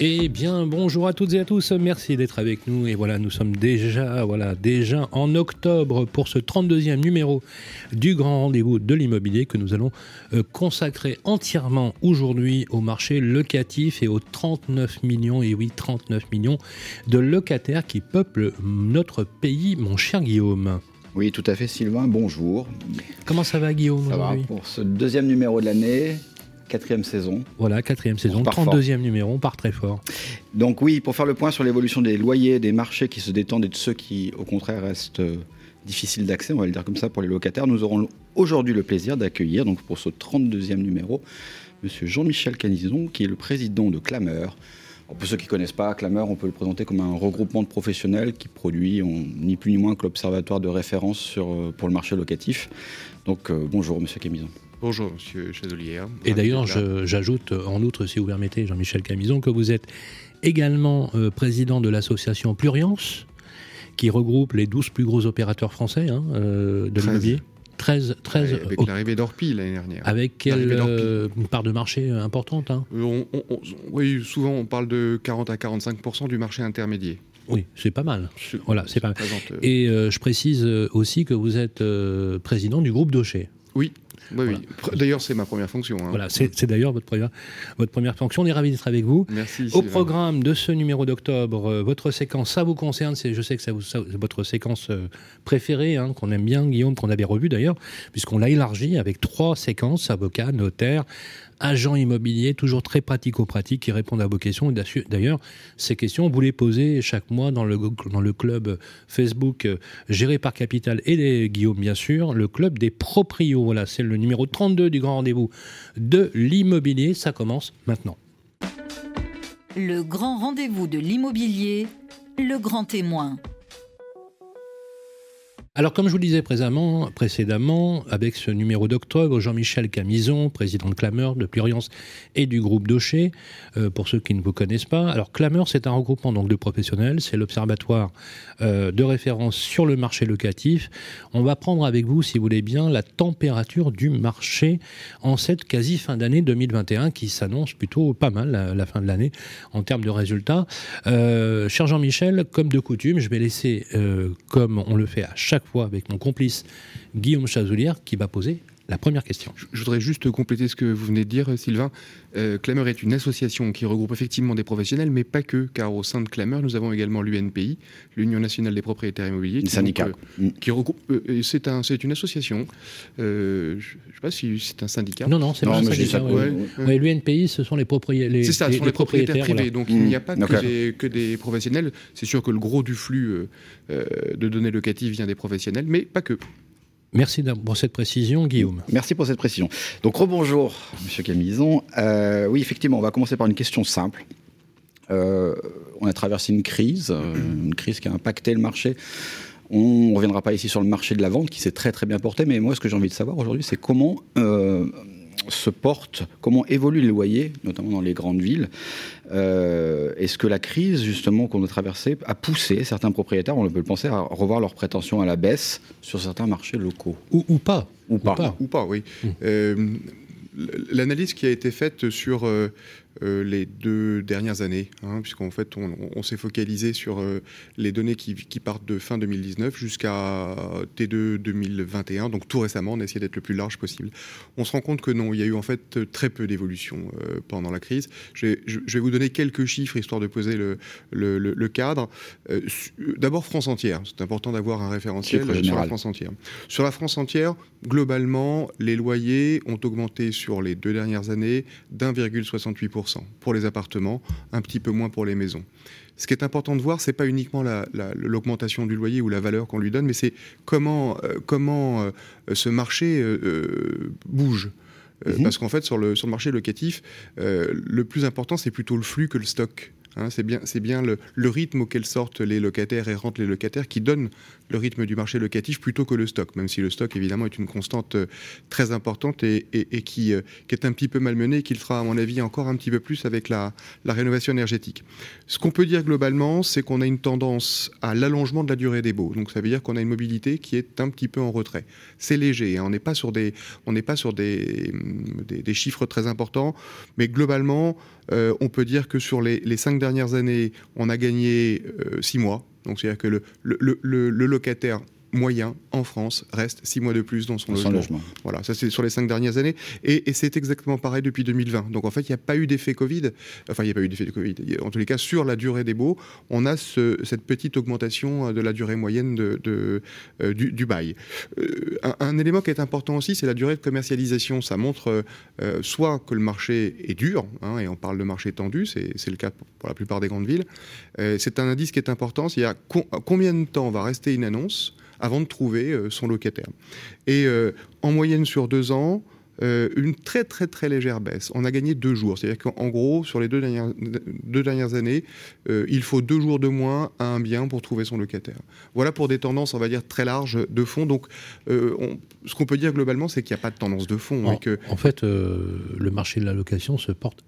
Eh bien, bonjour à toutes et à tous. Merci d'être avec nous. Et voilà, nous sommes déjà, voilà, déjà en octobre pour ce 32e numéro du grand rendez-vous de l'immobilier que nous allons euh, consacrer entièrement aujourd'hui au marché locatif et aux 39 millions, et oui, 39 millions de locataires qui peuplent notre pays, mon cher Guillaume. Oui, tout à fait, Sylvain. Bonjour. Comment ça va, Guillaume Ça va pour ce deuxième numéro de l'année. Quatrième saison. Voilà, quatrième saison, 32e numéro, on part très fort. Donc oui, pour faire le point sur l'évolution des loyers, des marchés qui se détendent et de ceux qui, au contraire, restent euh, difficiles d'accès, on va le dire comme ça, pour les locataires, nous aurons aujourd'hui le plaisir d'accueillir, donc pour ce 32e numéro, Monsieur Jean-Michel Canison, qui est le président de Clameur. pour ceux qui ne connaissent pas, Clameur, on peut le présenter comme un regroupement de professionnels qui produit ni plus ni moins que l'observatoire de référence sur, euh, pour le marché locatif. Donc euh, bonjour Monsieur Camison. Bonjour, Monsieur Chazolier. Et d'ailleurs, j'ajoute en outre, si vous permettez, Jean-Michel Camison, que vous êtes également euh, président de l'association Pluriance, qui regroupe les 12 plus gros opérateurs français hein, euh, de l'immobilier. 13, 13 avec l'arrivée d'Orpi l'année dernière. Avec quelle euh, part de marché importante hein Oui, souvent on parle de 40 à 45% du marché intermédiaire. Oui, c'est pas mal. Voilà, c'est pas mal. Et je précise aussi que vous êtes président du groupe Docher. Oui, oui, D'ailleurs, c'est ma première fonction. Hein. Voilà, c'est d'ailleurs votre première, votre première fonction. On est ravis d'être avec vous. Merci. Au programme de ce numéro d'octobre, euh, votre séquence, ça vous concerne. Je sais que ça, vous, votre séquence euh, préférée, hein, qu'on aime bien, Guillaume, qu'on avait revu d'ailleurs, puisqu'on l'a élargi avec trois séquences avocat, notaire, agent immobilier, toujours très pratico-pratique, qui répondent à vos questions. D'ailleurs, ces questions, vous les posez chaque mois dans le, dans le club Facebook euh, géré par Capital et les, Guillaume, bien sûr, le club des proprios. Voilà, c'est le numéro 32 du grand rendez-vous de l'immobilier. Ça commence maintenant. Le grand rendez-vous de l'immobilier, le grand témoin. Alors, comme je vous le disais précédemment, avec ce numéro d'octobre, Jean-Michel Camison, président de Clameur, de Pluriance et du groupe Docher, euh, pour ceux qui ne vous connaissent pas. Alors, Clameur, c'est un regroupement donc de professionnels, c'est l'observatoire euh, de référence sur le marché locatif. On va prendre avec vous, si vous voulez bien, la température du marché en cette quasi fin d'année 2021 qui s'annonce plutôt pas mal, la, fin de l'année, en termes de résultats. Euh, cher Jean-Michel, comme de coutume, je vais laisser, comme on le fait à chaque avec mon complice Guillaume Chazoulière qui va poser la première question. Je voudrais juste compléter ce que vous venez de dire, Sylvain. Euh, Clameur est une association qui regroupe effectivement des professionnels, mais pas que, car au sein de Clameur, nous avons également l'UNPI, l'Union nationale des propriétaires immobiliers. Qui syndicat. Euh, qui regroupe. Euh, c'est un, une association. je ne sais pas si c'est un syndicat. Non, non, c'est pas un syndicat. L'UNPI, ce sont les, propriétaires. C'est ça, ce sont les, propriétaires, privés. Donc il n'y a mm. pas que des, que, des, professionnels. C'est sûr que le gros du flux de données locatives vient des professionnels, mais pas que. Merci pour cette précision, Guillaume. Merci pour cette précision. Donc, rebonjour, Monsieur Camison. Euh, oui, effectivement, on va commencer par une question simple. Euh, on a traversé une crise, euh, une crise qui a impacté le marché. On ne reviendra pas ici sur le marché de la vente qui s'est très très bien porté, mais moi ce que j'ai envie de savoir aujourd'hui, c'est comment se portent, comment évoluent les loyers, notamment dans les grandes villes. Euh, est-ce que la crise, justement, qu'on a traversée, a poussé certains propriétaires, on peut le penser, à revoir leurs prétentions à la baisse sur certains marchés locaux Ou, pas. Ou pas. Ou pas, oui. Mmh. Euh, l'analyse qui a été faite sur euh, les deux dernières années, hein, puisqu'en fait on, s'est focalisé sur euh, les données qui, partent de fin 2019 jusqu'à T2 2021, donc tout récemment on a essayé d'être le plus large possible. On se rend compte que non, il y a eu en fait très peu d'évolution pendant la crise. Je vais, vous donner quelques chiffres histoire de poser le, le, cadre. D'abord France entière, c'est important d'avoir un référentiel sur la France entière. Sur la France entière, globalement, les loyers ont augmenté sur les deux dernières années d'1,68% pour les appartements, un petit peu moins pour les maisons. Ce qui est important de voir, c'est pas uniquement l'augmentation du loyer ou la valeur qu'on lui donne, mais c'est comment, euh, comment euh, ce marché euh, bouge. Mhm. Parce qu'en fait, sur le, sur le marché locatif, le plus important, c'est plutôt le flux que le stock. Hein, c'est bien, c'est bien le, rythme auquel sortent les locataires et rentrent les locataires qui donne le rythme du marché locatif plutôt que le stock, même si le stock évidemment est une constante euh, très importante et, euh, qui, est un petit peu malmenée et qui le sera à mon avis encore un petit peu plus avec la, rénovation énergétique. Ce qu'on peut dire globalement, c'est qu'on a une tendance à l'allongement de la durée des baux. Donc ça veut dire qu'on a une mobilité qui est un petit peu en retrait. C'est léger, hein, on n'est pas sur des, on pas sur des, des, chiffres très importants, mais globalement, euh, on peut dire que sur les, cinq dernières années, on a gagné euh, six mois. Donc c'est-à-dire que le locataire moyen en France reste six mois de plus dans son, logement. logement. Voilà, ça c'est sur les cinq dernières années. Et, et c'est exactement pareil depuis 2020. Donc en fait, il n'y a pas eu d'effet Covid. Enfin, il n'y a pas eu d'effet de Covid. En tous les cas, sur la durée des baux, on a ce, cette petite augmentation de la durée moyenne de, de euh, du, du, bail. Euh, un, un, élément qui est important aussi, c'est la durée de commercialisation. Ça montre euh, soit que le marché est dur, hein, et on parle de marché tendu, c'est le cas pour, la plupart des grandes villes. Euh, c'est un indice qui est important. C'est à combien de temps va rester une annonce avant de trouver euh, son locataire. Et euh, en moyenne sur deux ans, euh, une très très très légère baisse. On a gagné deux jours. C'est-à-dire qu'en gros, sur les deux dernières, deux dernières années, euh, il faut deux jours de moins à un bien pour trouver son locataire. Voilà pour des tendances, on va dire, très larges de fond. Donc, euh, on, ce qu'on peut dire globalement, c'est qu'il n'y a pas de tendance de fond. En, que... en fait, le marché de la location se porte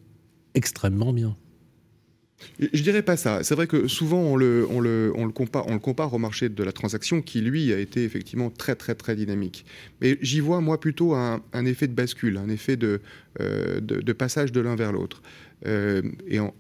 extrêmement bien. Je dirais pas ça. C'est vrai que souvent on le, compare, au marché de la transaction qui, lui, a été effectivement très, très, très dynamique. Mais j'y vois, moi, plutôt un, effet de bascule, un effet de, euh, passage de l'un vers l'autre. Euh, et on,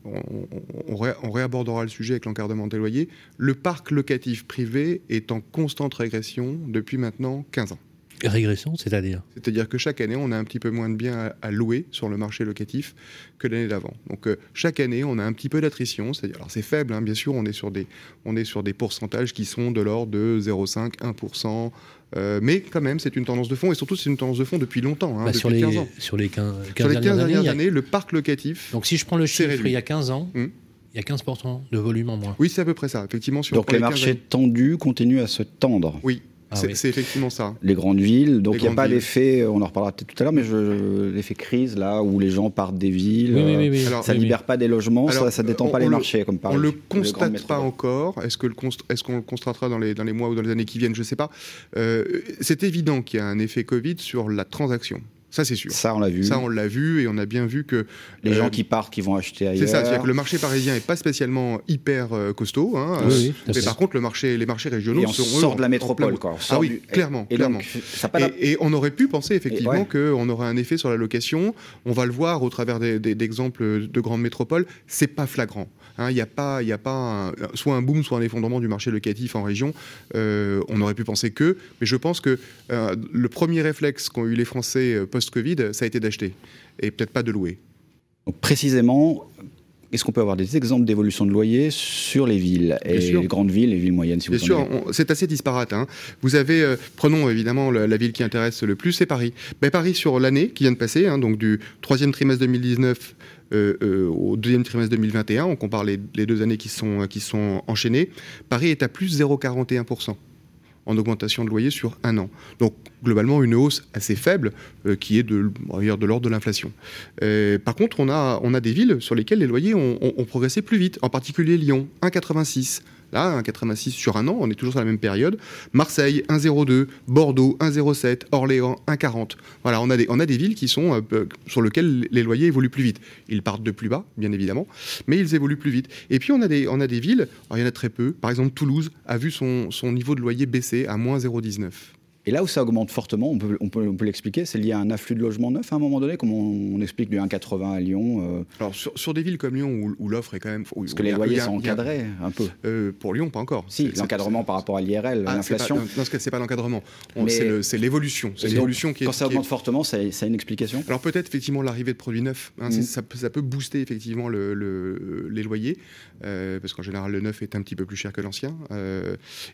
réabordera le sujet avec l'encadrement des loyers. Le parc locatif privé est en constante régression depuis maintenant 15 ans. Régression, c'est-à-dire C'est-à-dire que chaque année, on a un petit peu moins de biens à, à louer sur le marché locatif que l'année d'avant. Donc euh, chaque année, on a un petit peu d'attrition. Alors c'est faible, hein, bien sûr, on est, sur des, on est sur des pourcentages qui sont de l'ordre de 0,5, 1%. Euh, mais quand même, c'est une tendance de fond, et surtout, c'est une tendance de fond depuis longtemps. Hein, bah, depuis sur, les, 15 ans. sur les 15, 15, sur les 15 dernières, dernières années, a... le parc locatif. Donc si je prends le chiffre, il y a 15 ans, hum il y a 15% de volume en moins. Oui, c'est à peu près ça, effectivement. Sur Donc les, les marchés tendus continuent à se tendre. Oui, ah c'est oui. effectivement ça. Les grandes villes, donc il n'y a pas d'effet, on en reparlera peut-être tout à l'heure, mais l'effet crise, là, où les gens partent des villes, oui, oui, oui, alors, ça ne libère pas des logements, alors, ça ne détend on, pas les le, marchés, comme par On ne le constate pas encore. Est-ce qu'on est qu le constatera dans les, dans les mois ou dans les années qui viennent Je ne sais pas. Euh, c'est évident qu'il y a un effet Covid sur la transaction. Ça, c'est sûr. Ça, on l'a vu. Ça, on l'a vu et on a bien vu que. Les euh, gens qui partent, qui vont acheter ailleurs. C'est ça, c'est-à-dire que le marché parisien n'est pas spécialement hyper euh, costaud. Hein, oui, oui, mais par contre, le marché, les marchés régionaux et on sont. sort de la métropole, quoi. ah oui, du... clairement. Et, clairement. Donc, et, et, on aurait pu penser effectivement ouais. qu'on aurait un effet sur la location. On va le voir au travers d'exemples de grandes métropoles. C'est pas flagrant. Il hein, n'y a pas, y a pas un, soit un boom, soit un effondrement du marché locatif en région. Euh, on aurait pu penser que, mais je pense que euh, le premier réflexe qu'ont eu les Français euh, post-Covid, ça a été d'acheter et peut-être pas de louer. Donc, précisément, est-ce qu'on peut avoir des exemples d'évolution de loyer sur les villes et les grandes villes, les villes moyennes si Bien vous sûr, c'est assez disparate. Hein. Vous avez, euh, prenons évidemment la, la, ville qui intéresse le plus, c'est Paris. Ben, Paris sur l'année qui vient de passer, hein, donc du troisième trimestre 2019 euh, euh, au deuxième trimestre 2021, on compare les, les, deux années qui sont, qui sont enchaînées, Paris est à plus 0,41% en augmentation de loyer sur un an. Donc globalement une hausse assez faible euh, qui est de, de l'ordre de l'inflation. Euh, par contre, on a, on a des villes sur lesquelles les loyers ont, progressé plus vite, en particulier Lyon, 1,86. Là, 1,86 sur un an, on est toujours sur la même période. Marseille, 1,02. Bordeaux, 1,07. Orléans, 1,40. Voilà, on a, des, on a des villes qui sont euh, sur lesquelles les loyers évoluent plus vite. Ils partent de plus bas, bien évidemment, mais ils évoluent plus vite. Et puis, on a des, villes, alors il y en a très peu. Par exemple, Toulouse a vu son, son niveau de loyer baisser à moins 0,19. Et là où ça augmente fortement, on peut, on peut, on peut l'expliquer, c'est lié à un afflux de logements neufs à un moment donné, comme on, on explique du 1,80 à Lyon. Euh... Alors sur, sur, des villes comme Lyon où, où l'offre est quand même... Où, Parce que les loyers sont encadrés un peu. Euh, pour Lyon, pas encore. Si, l'encadrement par rapport à l'IRL, ah, l'inflation. Dans ce cas, c'est pas l'encadrement, c'est l'évolution. C'est l'évolution qui est... Quand ça augmente est... fortement, ça, a une explication Alors peut-être effectivement l'arrivée de produits neufs, hein, mmh. ça, ça, peut booster effectivement le, le, les loyers, euh, parce qu'en général le neuf est un petit peu plus cher que l'ancien.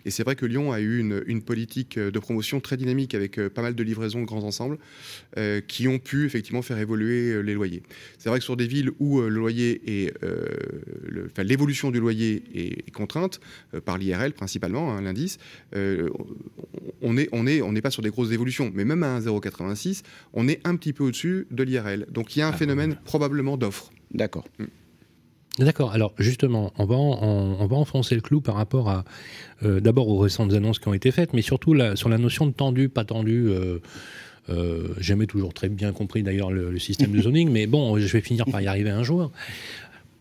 Et c'est vrai que Lyon a eu une, une politique de promotion très dynamique avec pas mal de livraisons de grands ensembles euh, qui ont pu effectivement faire évoluer euh, les loyers. C'est vrai que sur des villes où euh, le loyer est, enfin, l'évolution du loyer est, est contrainte par l'IRL principalement, hein, l'indice, on est on est on n'est pas sur des grosses évolutions, mais même à 1,086, on est un petit peu au-dessus de l'IRL. Donc il y a un ah, phénomène probablement d'offre. D'accord. Mmh. D'accord. Alors justement, on va, on va enfoncer le clou par rapport à euh, d'abord aux récentes annonces qui ont été faites, mais surtout sur la notion de tendu, pas tendu. Euh, euh, jamais toujours très bien compris d'ailleurs le, système de zoning, mais bon, je vais finir par y arriver un jour.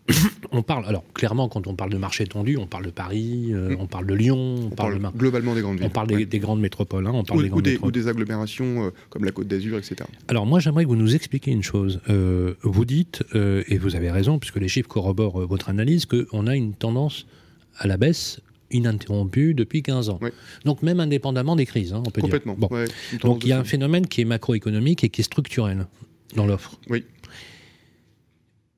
on parle, alors clairement, quand on parle de marché tendu, on parle de Paris, euh, mm. on parle de Lyon, on, parle, globalement des grandes villes. On parle des, grandes métropoles. Hein, on parle ou, des, des, agglomérations euh, comme la Côte d'Azur, etc. Alors moi, j'aimerais que vous nous expliquiez une chose. Euh, vous dites, et vous avez raison, puisque les chiffres corroborent votre analyse, qu'on a une tendance à la baisse ininterrompue depuis 15 ans. Donc même indépendamment des crises, hein, on peut Complètement. dire. Complètement. Donc il y a un phénomène qui est macroéconomique et qui est structurel dans l'offre. Oui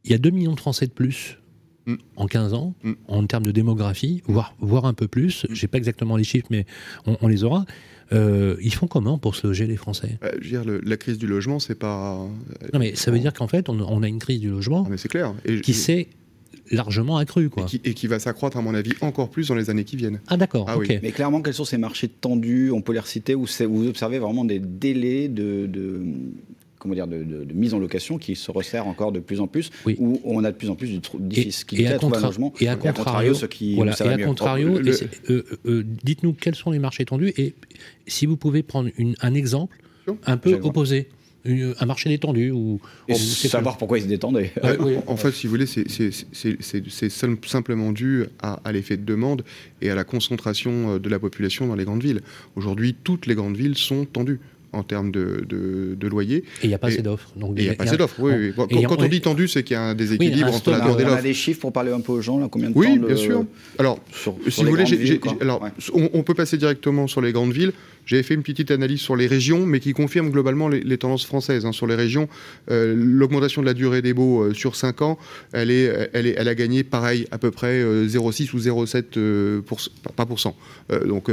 il y a 2 millions de Français de plus mm. en 15 ans, mm. en termes de démographie, voire, voire un peu plus. Mm. Je n'ai pas exactement les chiffres, mais on, les aura. Euh, ils font comment pour se loger, les Français? Euh, Je veux dire, la crise du logement, c'est pas. Non, mais ça veut dire qu'en fait, on, a une crise du logement ah, c'est clair. qui s'est largement accrue. Quoi. Et, qui, va s'accroître, à mon avis, encore plus dans les années qui viennent. Ah, d'accord. Ah, Mais clairement, quels sont ces marchés tendus? On peut les reciter où vous observez vraiment des délais de comment dire, de, mise en location qui se resserre encore de plus en plus, où on a de plus en plus de difficultés à trouver un logement. Et à contrario, ce qui voilà, et à contrario, euh, euh, dites-nous quels sont les marchés tendus et si vous pouvez prendre un exemple un peu opposé un marché détendu ou et savoir pourquoi ils se détendent. En fait, si vous voulez, c'est simplement dû à, à l'effet de demande et à la concentration euh, de la population dans les grandes villes. Aujourd'hui, toutes les grandes villes sont tendues en termes de, de, loyer. Et il n'y a pas assez d'offres. Il n'y a, pas assez d'offres, oui. Quand, on, dit tendu, c'est qu'il y a un déséquilibre entre la demande et l'offre. On a des chiffres pour parler un peu aux gens, là, combien de oui, temps bien sûr. Alors, si vous voulez, alors, on, peut passer directement sur les grandes villes. J'avais fait une petite analyse sur les régions, mais qui confirme globalement les, tendances françaises. Hein. Sur les régions, euh, l'augmentation de la durée des baux euh, sur 5 ans, elle, est, elle, est, elle a gagné pareil, à peu près 0,6 euh, ou 0,7 pas pour cent. donc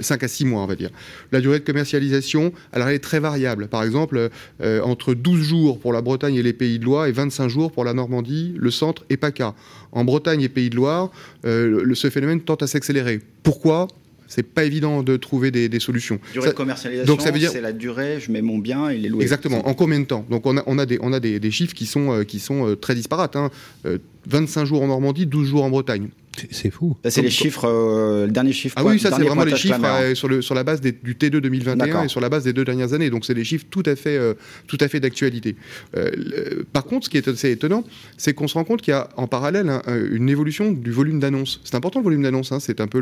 5 à 6 mois, on va dire. La durée de commercialisation, alors elle est très variable. Par exemple, entre 12 jours pour la Bretagne et les Pays de Loire et 25 jours pour la Normandie, le centre et PACA. En Bretagne et Pays de Loire, ce phénomène tend à s'accélérer. Pourquoi? C'est pas évident de trouver des, solutions. Durée de commercialisation, donc ça veut dire c'est la durée, je mets mon bien, il est loué. Exactement. En combien de temps? Donc on a, on a, des, on a des, chiffres qui sont, euh, qui sont euh, très disparates. Hein. 25 euh, jours en Normandie, 12 jours en Bretagne. C'est fou. c'est les chiffres, euh, le dernier chiffre. Ah oui, ça c'est vraiment les chiffres euh, sur, le, sur la base du T2 2021 et sur la base des deux dernières années. Donc c'est des chiffres tout à fait, euh, tout à fait d'actualité. par contre, ce qui est assez étonnant, c'est qu'on se rend compte qu'il y a en parallèle hein, une évolution du volume d'annonces. C'est important le volume d'annonces, hein, c'est un peu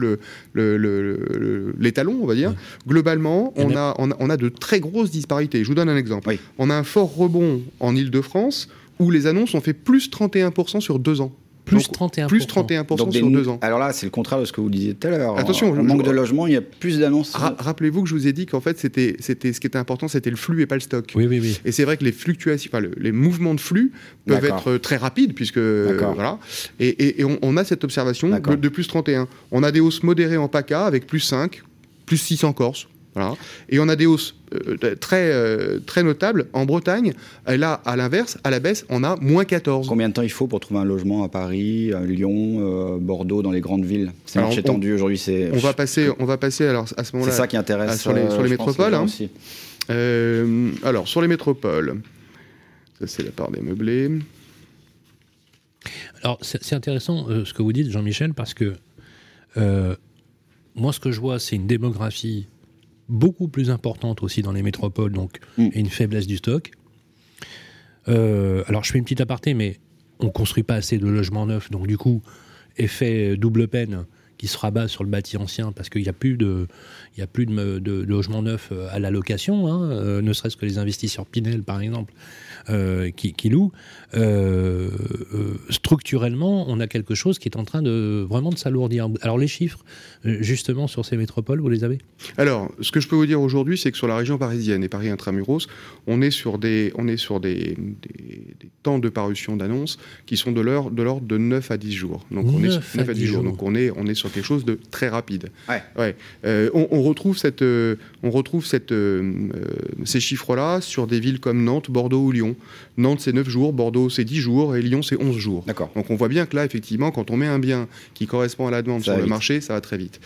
l'étalon, le, on va dire. Globalement, on a, on a, de très grosses disparités. Je vous donne un exemple. On a un fort rebond en Ile-de-France où les annonces ont fait plus 31% sur deux ans. Plus 31%. Plus 31% sur deux ans. Alors là, c'est le contraire de ce que vous disiez tout à l'heure. Attention, en manque de logement, il y a plus d'annonces. Rappelez-vous que je vous ai dit qu'en fait, c'était, c'était, ce qui était important, c'était le flux et pas le stock. Oui, oui, oui. Et c'est vrai que les fluctuations, enfin, les mouvements de flux peuvent être très rapides, puisque voilà. Et, et, on, a cette observation de, plus 31. On a des hausses modérées en PACA avec plus 5, plus 6 en Corse. Et on a des hausses euh, très, euh, très notables en Bretagne. Et là, à l'inverse, à la baisse, on a moins 14. Combien de temps il faut pour trouver un logement à Paris, à Lyon, euh, Bordeaux, dans les grandes villes? C'est marché tendu aujourd'hui. C'est... On va passer, on va passer alors à ce moment-là. C'est ça qui intéresse sur les, sur les métropoles. Hein. alors sur les métropoles, ça c'est la part des meublés. Alors c'est, intéressant ce que vous dites, Jean-Michel, parce que moi ce que je vois, c'est une démographie beaucoup plus importante aussi dans les métropoles, donc mm. et une faiblesse du stock. Euh, alors je fais une petite aparté, mais on construit pas assez de logements neufs, donc du coup, effet double peine qui se rabat sur le bâti ancien parce qu'il n'y a plus de, il y a plus de, de, logements neufs à la location, hein, euh, ne serait-ce que les investisseurs Pinel par exemple, euh, qui, qui, louent, euh, euh, structurellement, on a quelque chose qui est en train de vraiment de s'alourdir. Alors les chiffres, justement, sur ces métropoles, vous les avez? Alors, ce que je peux vous dire aujourd'hui, c'est que sur la région parisienne et Paris intramuros, on est sur des, on est sur des, des, temps de parution d'annonces qui sont de l'ordre de, de 9 à 10 jours. Donc on est sur 9 à 10 jours. Donc on est, on est sur quelque chose de très rapide. Ouais. ouais. On, on, retrouve, cette, on retrouve cette, ces chiffres-là sur des villes comme Nantes, Bordeaux ou Lyon. Nantes, c'est 9 jours, Bordeaux, c'est 10 jours, et Lyon, c'est 11 jours. D'accord. Donc on voit bien que là, effectivement, quand on met un bien qui correspond à la demande sur le marché, ça va très vite.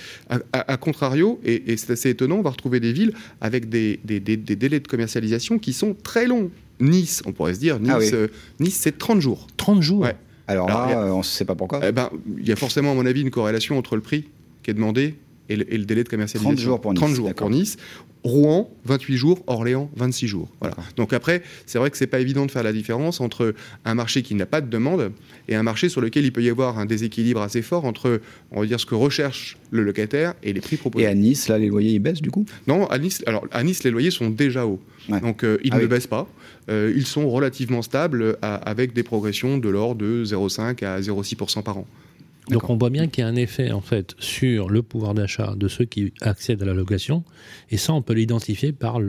A, contrario, et, c'est assez étonnant, on va retrouver des villes avec des, délais de commercialisation qui sont très longs. Nice, on pourrait se dire, Nice, ah euh, nice c'est 30 jours. 30 jours ouais. Alors, là, on ne sait pas pourquoi. Eh ben, il y a forcément, à mon avis, une corrélation entre le prix qui est demandé et le, délai de commercialisation. 30 jours pour Nice. 30 jours pour Nice. Rouen, 28 jours, Orléans, 26 jours. Voilà. Donc après, c'est vrai que c'est pas évident de faire la différence entre un marché qui n'a pas de demande et un marché sur lequel il peut y avoir un déséquilibre assez fort entre, on va dire, ce que recherche le locataire et les prix proposés. Et à Nice, là, les loyers, ils baissent du coup? Non, à Nice, alors, à Nice, les loyers sont déjà hauts. Donc euh, ils ah ne baissent pas. Euh, ils sont relativement stables avec des progressions de l'ordre de 0,5 à 0,6% par an. Donc on voit bien qu'il y a un effet en fait sur le pouvoir d'achat de ceux qui accèdent à la location, et ça on peut l'identifier par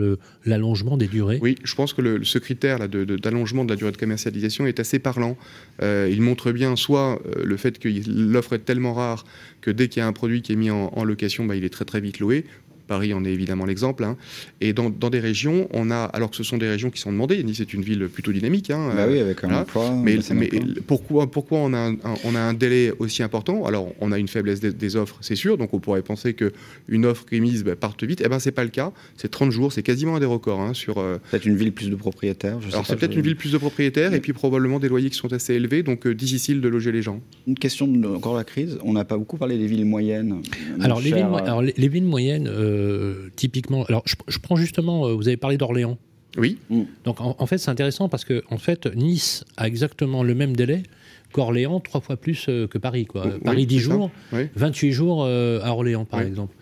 l'allongement des durées. Oui, je pense que le, ce critère d'allongement de, de, la durée de commercialisation est assez parlant. Euh, il montre bien soit euh, le fait que l'offre est tellement rare que dès qu'il y a un produit qui est mis en, location, bah, il est très très vite loué, Paris en est évidemment l'exemple. Hein. Et dans, des régions, on a, alors que ce sont des régions qui sont demandées, Nice est une ville plutôt dynamique. Hein, bah oui, avec un emploi. Mais, pourquoi, pourquoi on, a un, on a un délai aussi important? Alors, on a une faiblesse des, offres, c'est sûr. Donc, on pourrait penser qu'une offre émise bah, parte vite. Eh bien, c'est pas le cas. C'est 30 jours, c'est quasiment un des records. Hein, sur, euh, Peut-être une ville plus de propriétaires. alors, c'est peut-être une ville plus de propriétaires et puis probablement des loyers qui sont assez élevés, donc euh, difficile de loger les gens. Une question de, encore la crise. On n'a pas beaucoup parlé des villes moyennes. Alors, les villes, alors les, villes, moyennes, euh, typiquement, alors, je, prends justement, euh, vous avez parlé d'Orléans. Oui. Mm. Donc, en, fait, c'est intéressant parce que, en fait, Nice a exactement le même délai qu'Orléans, trois fois plus euh, que Paris. Quoi. Paris, 10 jours, 28 jours euh, à Orléans, par exemple.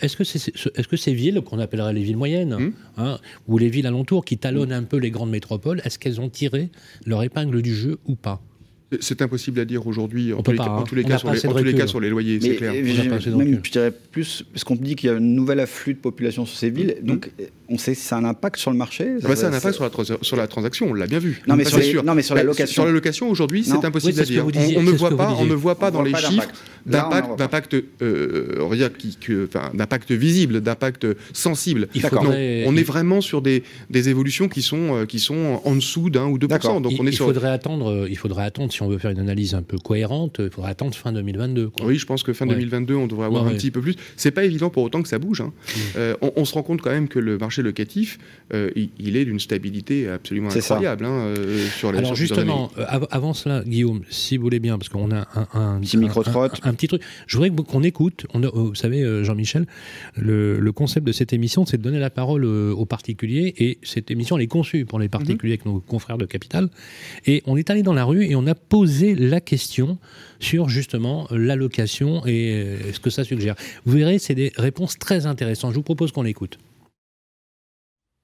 est-ce que, c'est, est, que ces villes, qu'on appellerait les villes moyennes, mm. hein, ou les villes alentours qui talonnent un peu les grandes métropoles, est-ce qu'elles ont tiré leur épingle du jeu ou pas? C'est impossible à dire aujourd'hui, en, tous les, cas, en tous les, cas, sur les, loyers, c'est clair. Même, je dirais plus, parce qu'on dit qu'il y a un nouvel afflux de population sur ces villes, donc on sait si ça a un impact sur le marché ah bah, Ça a un impact sur la, sur la transaction, on l'a bien vu. Non, mais, sur, non mais sur la location. Sur la location, aujourd'hui, c'est impossible à dire. on, ne voit pas, on ne voit pas dans les chiffres d'impact, d'impact, euh, on va dire, d'impact visible, d'impact sensible. on est vraiment sur des, évolutions qui sont, euh, qui sont en dessous d'un ou 2%. Donc on est il, faudrait attendre, il faudrait attendre, si on veut faire une analyse un peu cohérente, il faudrait attendre fin 2022. Oui, je pense que fin 2022, on devrait avoir un petit peu plus. C'est pas évident pour autant que ça bouge. Hein. Euh, on se rend compte quand même que le marché locatif, euh, il, est d'une stabilité absolument incroyable hein, euh, sur les Alors justement, euh, avant cela, Guillaume, si vous voulez bien, parce qu'on a un, petit micro un, un, petit truc, je voudrais qu'on écoute. On vous savez, Jean-Michel, le, concept de cette émission, c'est de donner la parole aux particuliers, et cette émission, elle est conçue pour les particuliers avec nos confrères de Capital. Et on est allé dans la rue et on a posé la question sur justement l'allocation et ce que ça suggère. Vous verrez, c'est des réponses très intéressantes. Je vous propose qu'on l'écoute.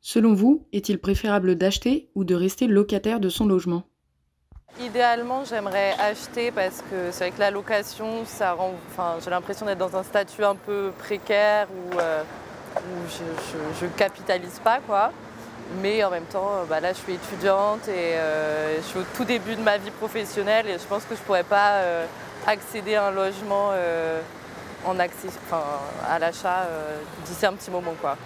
Selon vous, est-il préférable d'acheter ou de rester locataire de son logement? Idéalement, j'aimerais acheter parce que c'est vrai que la location, ça rend, enfin, j'ai l'impression d'être dans un statut un peu précaire où, euh, je, ne capitalise pas, quoi. Mais en même temps, bah là, je suis étudiante et euh, je suis au tout début de ma vie professionnelle et je pense que je pourrais pas euh, accéder à un logement en accès, à l'achat d'ici un petit moment, quoi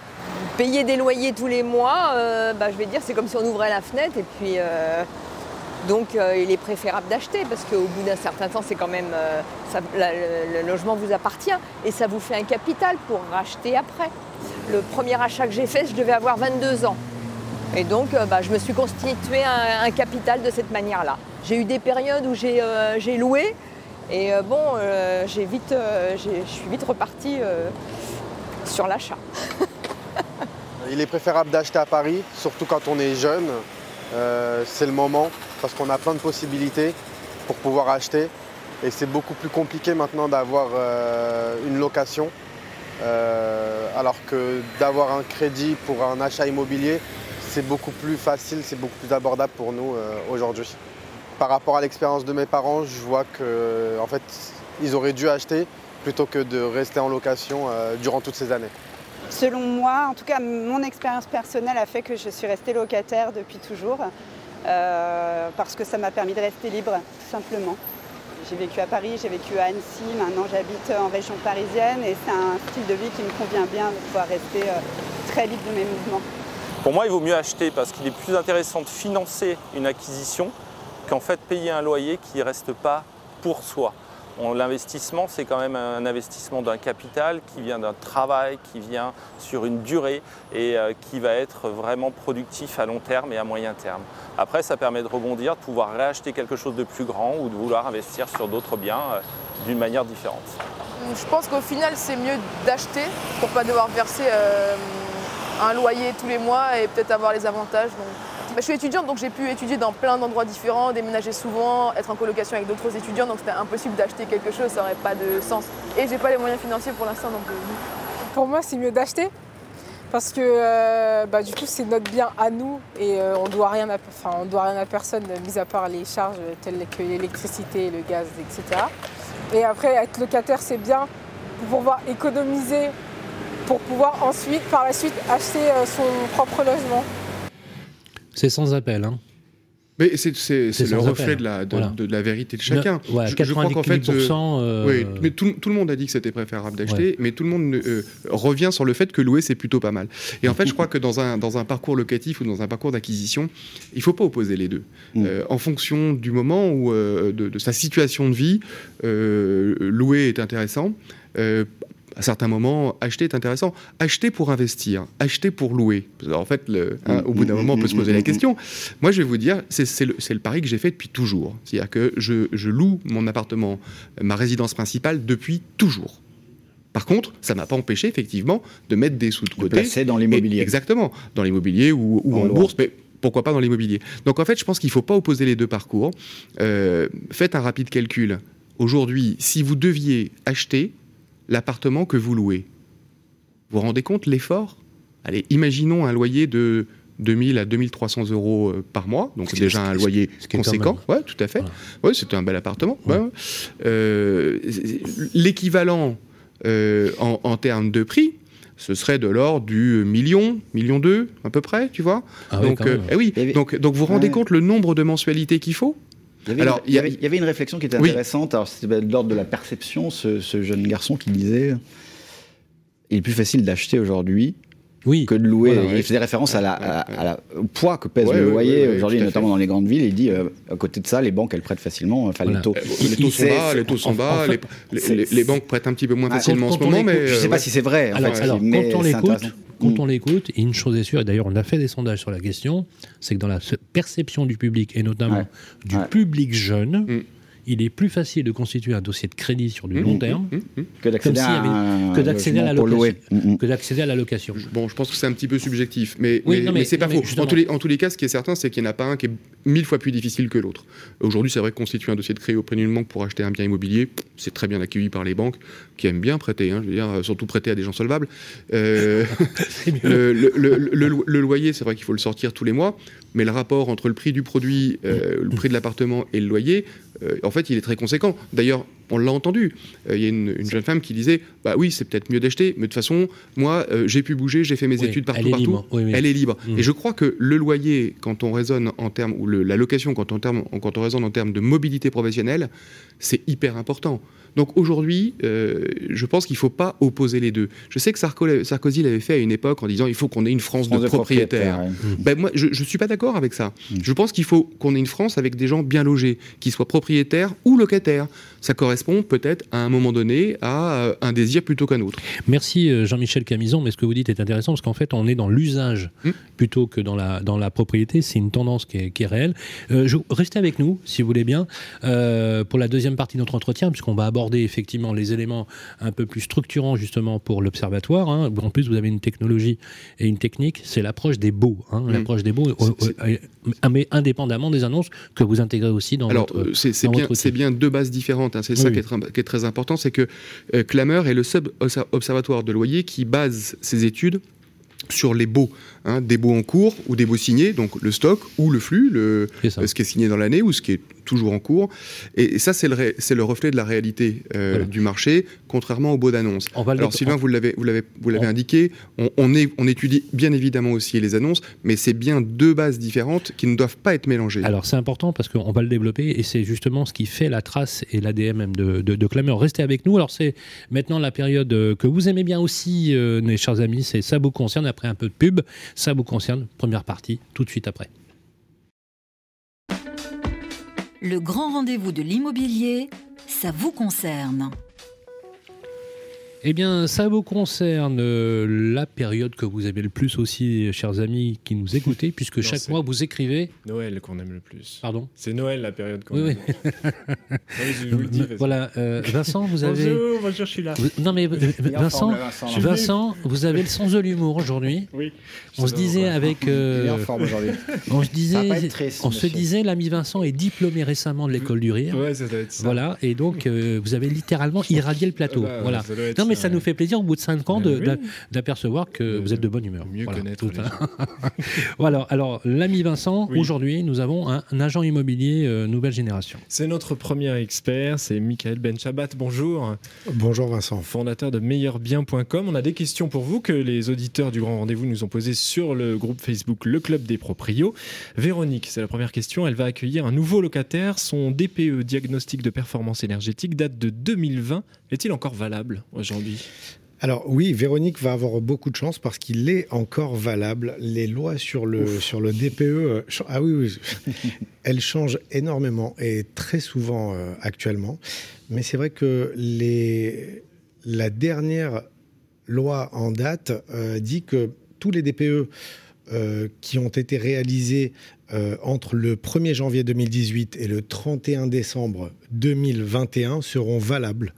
payer des loyers tous les mois, euh, bah, je vais dire, c'est comme si on ouvrait la fenêtre et puis. Euh, donc euh, il est préférable d'acheter parce qu'au bout d'un certain temps, c'est quand même. le, logement vous appartient et ça vous fait un capital pour racheter après. Le premier achat que j'ai fait, je devais avoir 22 ans. Et donc bah, je me suis constitué un, capital de cette manière-là. J'ai eu des périodes où j'ai loué et bon, j'ai vite, je suis vite reparti sur l'achat. Il est préférable d'acheter à Paris, surtout quand on est jeune. Euh, c'est le moment parce qu'on a plein de possibilités pour pouvoir acheter. Et c'est beaucoup plus compliqué maintenant d'avoir euh, une location. Euh, alors que d'avoir un crédit pour un achat immobilier, c'est beaucoup plus facile, c'est beaucoup plus abordable pour nous aujourd'hui. Par rapport à l'expérience de mes parents, je vois que fait, ils auraient dû acheter plutôt que de rester en location durant toutes ces années. Selon moi, en tout cas mon expérience personnelle a fait que je suis restée locataire depuis toujours, euh, parce que ça m'a permis de rester libre, tout simplement. J'ai vécu à Paris, j'ai vécu à Annecy, maintenant j'habite en région parisienne et c'est un style de vie qui me convient bien de pouvoir rester euh, très libre de mes mouvements. Pour moi, il vaut mieux acheter parce qu'il est plus intéressant de financer une acquisition qu'en fait payer un loyer qui ne reste pas pour soi. L'investissement, c'est quand même un investissement d'un capital qui vient d'un travail, qui vient sur une durée et euh, qui va être vraiment productif à long terme et à moyen terme. Après, ça permet de rebondir, de pouvoir réacheter quelque chose de plus grand ou de vouloir investir sur d'autres biens euh, d'une manière différente. Je pense qu'au final, c'est mieux d'acheter pour ne pas devoir verser euh, un loyer tous les mois et peut-être avoir les avantages. Bah, je suis étudiante, donc j'ai pu étudier dans plein d'endroits différents, déménager souvent, être en colocation avec d'autres étudiants, donc c'était impossible d'acheter quelque chose, ça n'aurait pas de sens. Et j'ai pas les moyens financiers pour l'instant, donc. Euh, pour moi, c'est mieux d'acheter parce que euh, bah, du coup, c'est notre bien à nous et euh, on doit on doit rien à personne, mis à part les charges telles que l'électricité, le gaz, etc. Et après, être locataire, c'est bien pour pouvoir économiser, pour pouvoir ensuite, par la suite, acheter son propre logement. C'est sans appel. Hein. Mais c'est le reflet de la, de, la, vérité de chacun. je, crois qu'en fait, euh, euh, oui, mais tout, tout, le monde a dit que c'était préférable d'acheter, mais tout le monde euh, revient sur le fait que louer c'est plutôt pas mal. Et en fait, je crois que dans un, dans un parcours locatif ou dans un parcours d'acquisition, il faut pas opposer les deux. Mm. en fonction du moment ou de, de, sa situation de vie, louer est intéressant à certains moments, acheter est intéressant. Acheter pour investir, acheter pour louer. En fait, le, hein, au bout d'un moment, on peut se poser la question. Moi, je vais vous dire, c'est le, le, pari que j'ai fait depuis toujours. C'est-à-dire que je, je, loue mon appartement, ma résidence principale, depuis toujours. Par contre, ça m'a pas empêché, effectivement, de mettre des sous de côté. Placer dans l'immobilier. Exactement. Dans l'immobilier ou, en, bourse. Mais pourquoi pas dans l'immobilier Donc en fait, je pense qu'il ne faut pas opposer les deux parcours. Euh, faites un rapide calcul. Aujourd'hui, si vous deviez acheter, l'appartement que vous louez. Vous vous rendez compte l'effort? Allez, imaginons un loyer de 2000 à 2300 euros euh, par mois, donc déjà un loyer conséquent. Oui, tout à fait. Ouais, c'est un bel appartement. Euh, l'équivalent euh, en, termes de prix, ce serait de l'ordre du million, million deux, à peu près, tu vois? Ah donc, eh oui, donc, donc vous vous rendez compte le nombre de mensualités qu'il faut? Il y, avait, il, y avait, une réflexion qui était intéressante. Alors, c'était de l'ordre de la perception, ce, jeune garçon qui disait il est plus facile d'acheter aujourd'hui que de louer. il faisait référence à la, au poids que pèse le loyer aujourd'hui, notamment dans les grandes villes. Il dit euh, à côté de ça, les banques elles prêtent facilement. Enfin, les taux, les taux sont bas, les taux sont bas. les, banques prêtent un petit peu moins ah, facilement en ce moment, mais je ne sais pas si c'est vrai. Alors, quand on l'écoute, quand on l'écoute, une chose est sûre, et d'ailleurs on a fait des sondages sur la question, c'est que dans la perception du public, et notamment du public jeune, mm il est plus facile de constituer un dossier de crédit sur du mmh, long mmh, terme mmh, que d'accéder à, la location. Que d'accéder à la location. Bon, je pense que c'est un petit peu subjectif, mais, mais, c'est pas faux. En tous, les, en tous, les, cas, ce qui est certain, c'est qu'il n'y en a pas un qui est mille fois plus difficile que l'autre. Aujourd'hui, c'est vrai que constituer un dossier de crédit auprès d'une banque pour acheter un bien immobilier, c'est très bien accueilli par les banques qui aiment bien prêter, hein, je veux dire, surtout prêter à des gens solvables. Euh, le, le, loyer, c'est vrai qu'il faut le sortir tous les mois, mais le rapport entre le prix du produit, euh, le prix de l'appartement et le loyer, euh, en fait, il est très conséquent. D'ailleurs, on l'a entendu. Euh, il y a une, jeune femme qui disait Bah oui, c'est peut-être mieux d'acheter, mais de toute façon, moi, euh, j'ai pu bouger, j'ai fait mes études partout, elle partout. Elle est libre. Mmh. Et je crois que le loyer, quand on raisonne en termes, ou la location, quand on, terme, quand on raisonne en termes de mobilité professionnelle, c'est hyper important. Donc aujourd'hui, euh, je pense qu'il ne faut pas opposer les deux. Je sais que Sarkozy l'avait fait à une époque en disant il faut qu'on ait une France, de, propriétaires. Ben, moi, je ne suis pas d'accord avec ça. Mmh. Je pense qu'il faut qu'on ait une France avec des gens bien logés, qui soient propriétaires ou locataires ça correspond peut-être à un moment donné à euh, un désir plutôt qu'un autre. Merci euh, Jean-Michel Camison, mais ce que vous dites est intéressant parce qu'en fait on est dans l'usage hmm. plutôt que dans la, dans la propriété, c'est une tendance qui est, réelle. Euh, je, restez avec nous si vous voulez bien pour la deuxième partie de notre entretien puisqu'on va aborder effectivement les éléments un peu plus structurants justement pour l'observatoire. Hein. En plus vous avez une technologie et une technique, c'est l'approche des beaux, hein. hmm. l'approche des beaux, mais indépendamment des annonces que vous intégrez aussi dans Alors, votre c'est bien, bien deux bases différentes Hein. C'est ça qui, est très important, c'est que euh, Clameur est le sub-observatoire de loyer qui base ses études sur les baux, hein, des baux en cours ou des baux signés, donc le stock ou le flux, le, ce qui est signé dans l'année ou ce qui est toujours en cours. Et, ça, c'est le, le, reflet de la réalité euh, du marché, contrairement aux baux d'annonces. Alors, Sylvain, vous l'avez, vous l'avez, vous l'avez indiqué, on, est, on étudie bien évidemment aussi les annonces, mais c'est bien deux bases différentes qui ne doivent pas être mélangées. Alors, c'est important parce qu'on va le développer et c'est justement ce qui fait la trace et l'ADN même de, de, Clameur. Restez avec nous. Alors, c'est maintenant la période euh, que vous aimez bien aussi, euh, mes chers amis, c'est ça vous concerne après un peu de pub. Ça vous concerne, première partie, tout de suite après. Le grand rendez-vous de l'immobilier, ça vous concerne. Eh bien, ça vous concerne euh, la période que vous avez le plus aussi, chers amis qui nous écoutez, puisque Non, chaque mois vous écrivez. Noël qu'on aime le plus. Pardon C'est Noël la période qu'on Oui, aime. oui. Oui, je vous le dis. parce que- Voilà, euh, Vincent, vous avez. Bonjour, bonjour, je suis là. Vous- Non mais euh, Vincent, forme, là, Vincent, là. Vincent, vous avez le sens de l'humour aujourd'hui. Oui. On se disait avec, Il est en euh, forme aujourd'hui. on se Ça va disait, pas être triste, on se disait, l'ami Vincent est diplômé récemment de l'école du rire. Ouais, ça doit être ça. Voilà, et donc euh, vous avez littéralement irradié le plateau. Ah bah, voilà. ça doit être Non, mais ça, nous fait plaisir au bout de 5 ans d'apercevoir que vous êtes de bonne humeur. mieux Voilà, connaître tout voilà, alors l'ami Vincent, Oui. aujourd'hui nous avons un, un agent immobilier euh, nouvelle génération. C'est notre premier expert, c'est Michael Benchabat. Bonjour. Bonjour Vincent. Fondateur de meilleurbien.com. On a des questions pour vous que les auditeurs du Grand Rendez-vous nous ont posées sur le groupe Facebook Le Club des Proprios. Véronique, c'est la première question. Elle va accueillir un nouveau locataire. Son DPE, diagnostic de performance énergétique, date de 2020. Est-il encore valable aujourd'hui Alors oui, Véronique va avoir beaucoup de chance parce qu'il est encore valable. Les lois sur le, sur le DPE, euh, ch- ah oui, oui, elles changent énormément et très souvent euh, actuellement. Mais c'est vrai que les, la dernière loi en date euh, dit que tous les DPE euh, qui ont été réalisés euh, entre le 1er janvier 2018 et le 31 décembre 2021 seront valables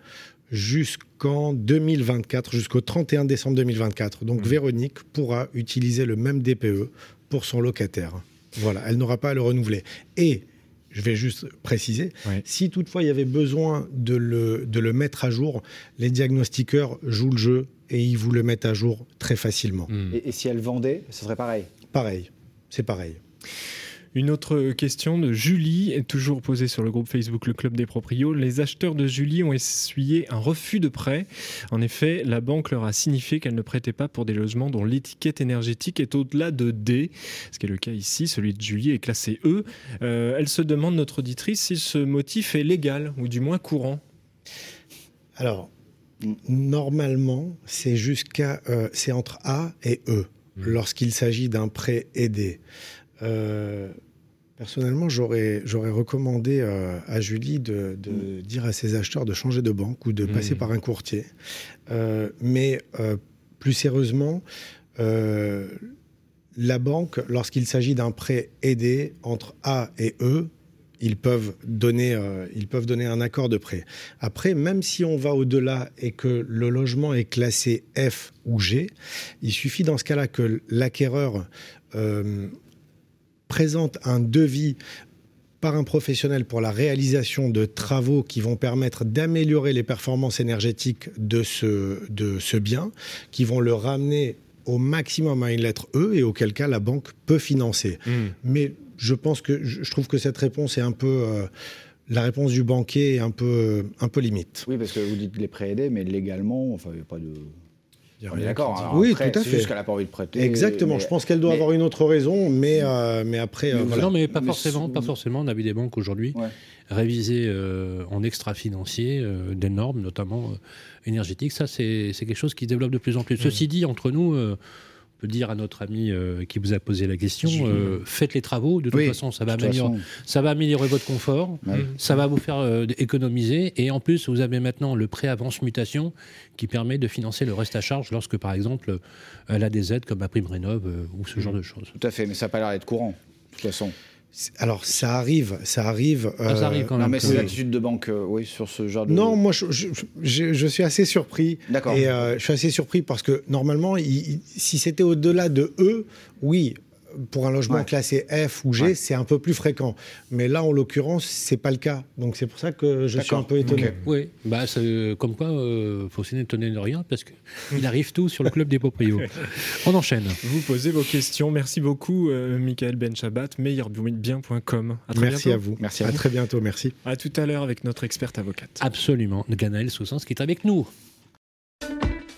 jusqu'en 2024, jusqu'au 31 décembre 2024. Donc Véronique pourra utiliser le même DPE pour son locataire. Voilà, elle n'aura pas à le renouveler. Et je vais juste préciser, si toutefois il y avait besoin de le, de le mettre à jour, les diagnostiqueurs jouent le jeu et ils vous le mettent à jour très facilement. Et, et si elle vendait, ce serait pareil? Pareil, c'est pareil. Une autre question de Julie, est toujours posée sur le groupe Facebook Le Club des Proprios. Les acheteurs de Julie ont essuyé un refus de prêt. En effet, la banque leur a signifié qu'elle ne prêtait pas pour des logements dont l'étiquette énergétique est au-delà de D, ce qui est le cas ici. Celui de Julie est classé E. Euh, elle se demande, notre auditrice, si ce motif est légal ou du moins courant. Alors, normalement, c'est jusqu'à, euh, c'est entre A et E lorsqu'il s'agit d'un prêt aidé. Euh, personnellement, j'aurais, recommandé euh, à Julie de, de dire à ses acheteurs de changer de banque ou de passer par un courtier. Euh, mais euh, plus sérieusement, la banque, lorsqu'il s'agit d'un prêt aidé entre A et E, ils peuvent donner, euh, ils peuvent donner un accord de prêt. Après, même si on va au-delà et que le logement est classé F ou G, il suffit dans ce cas-là que l'acquéreur euh, présente un devis par un professionnel pour la réalisation de travaux qui vont permettre d'améliorer les performances énergétiques de ce, de ce bien, qui vont le ramener au maximum à une lettre E et auquel cas la banque peut financer. Mais je pense que je je trouve que cette réponse est un peu euh, la réponse du banquier est un peu un peu limite. Oui, parce que vous dites les prêts aidés, mais légalement, enfin, il n'y a pas de. On est d'accord. hein, Oui, après, tout à c'est fait. juste qu'elle n'a pas envie de prêter. Exactement. mais- Je pense qu'elle doit mais- avoir une autre raison, mais euh, mais après euh, voilà. Non, mais pas forcément, pas forcément. On a vu des banques aujourd'hui réviser euh, en extra-financier euh, des normes, notamment euh, énergétiques. Ça, c'est c'est quelque chose qui se développe de plus en plus. Ceci dit, entre nous, dire à notre ami euh, qui vous a posé la question, euh, faites les travaux. De toute Oui, façon, ça va, améliorer, façon. ça va améliorer votre confort, Ouais. ça va vous faire euh, économiser. Et en plus, vous avez maintenant le prêt avance mutation qui permet de financer le reste à charge lorsque, par exemple, elle a des aides comme la prime rénov ou ce genre de choses. Tout à fait, mais ça n'a pas l'air d'être courant, de toute façon. Alors ça arrive, ça arrive. Ah, ça arrive quand Non, même. mais ces oui. attitudes de banque, euh, oui, sur ce genre de. Non, moi je, je, je- je suis assez surpris. D'accord. Et euh, je suis assez surpris parce que normalement, il- il- si c'était au-delà de E, oui, pour un logement Ouais. classé F ou G, Ouais. c'est un peu plus fréquent. Mais là, en l'occurrence, c'est pas le cas. Donc c'est pour ça que je suis un peu étonné. Oui, bah, c'est- comme quoi, il faut s'étonner de rien parce qu'il arrive tout sur le club des proprios. On enchaîne. Vous posez vos questions. Merci beaucoup, euh, Michael Benchabat, meilleurbien.com. À très Merci bientôt. à vous. Merci à à vous. très bientôt. Merci. À tout à l'heure avec notre experte avocate. Absolument. Ganaël Saussens qui est avec nous.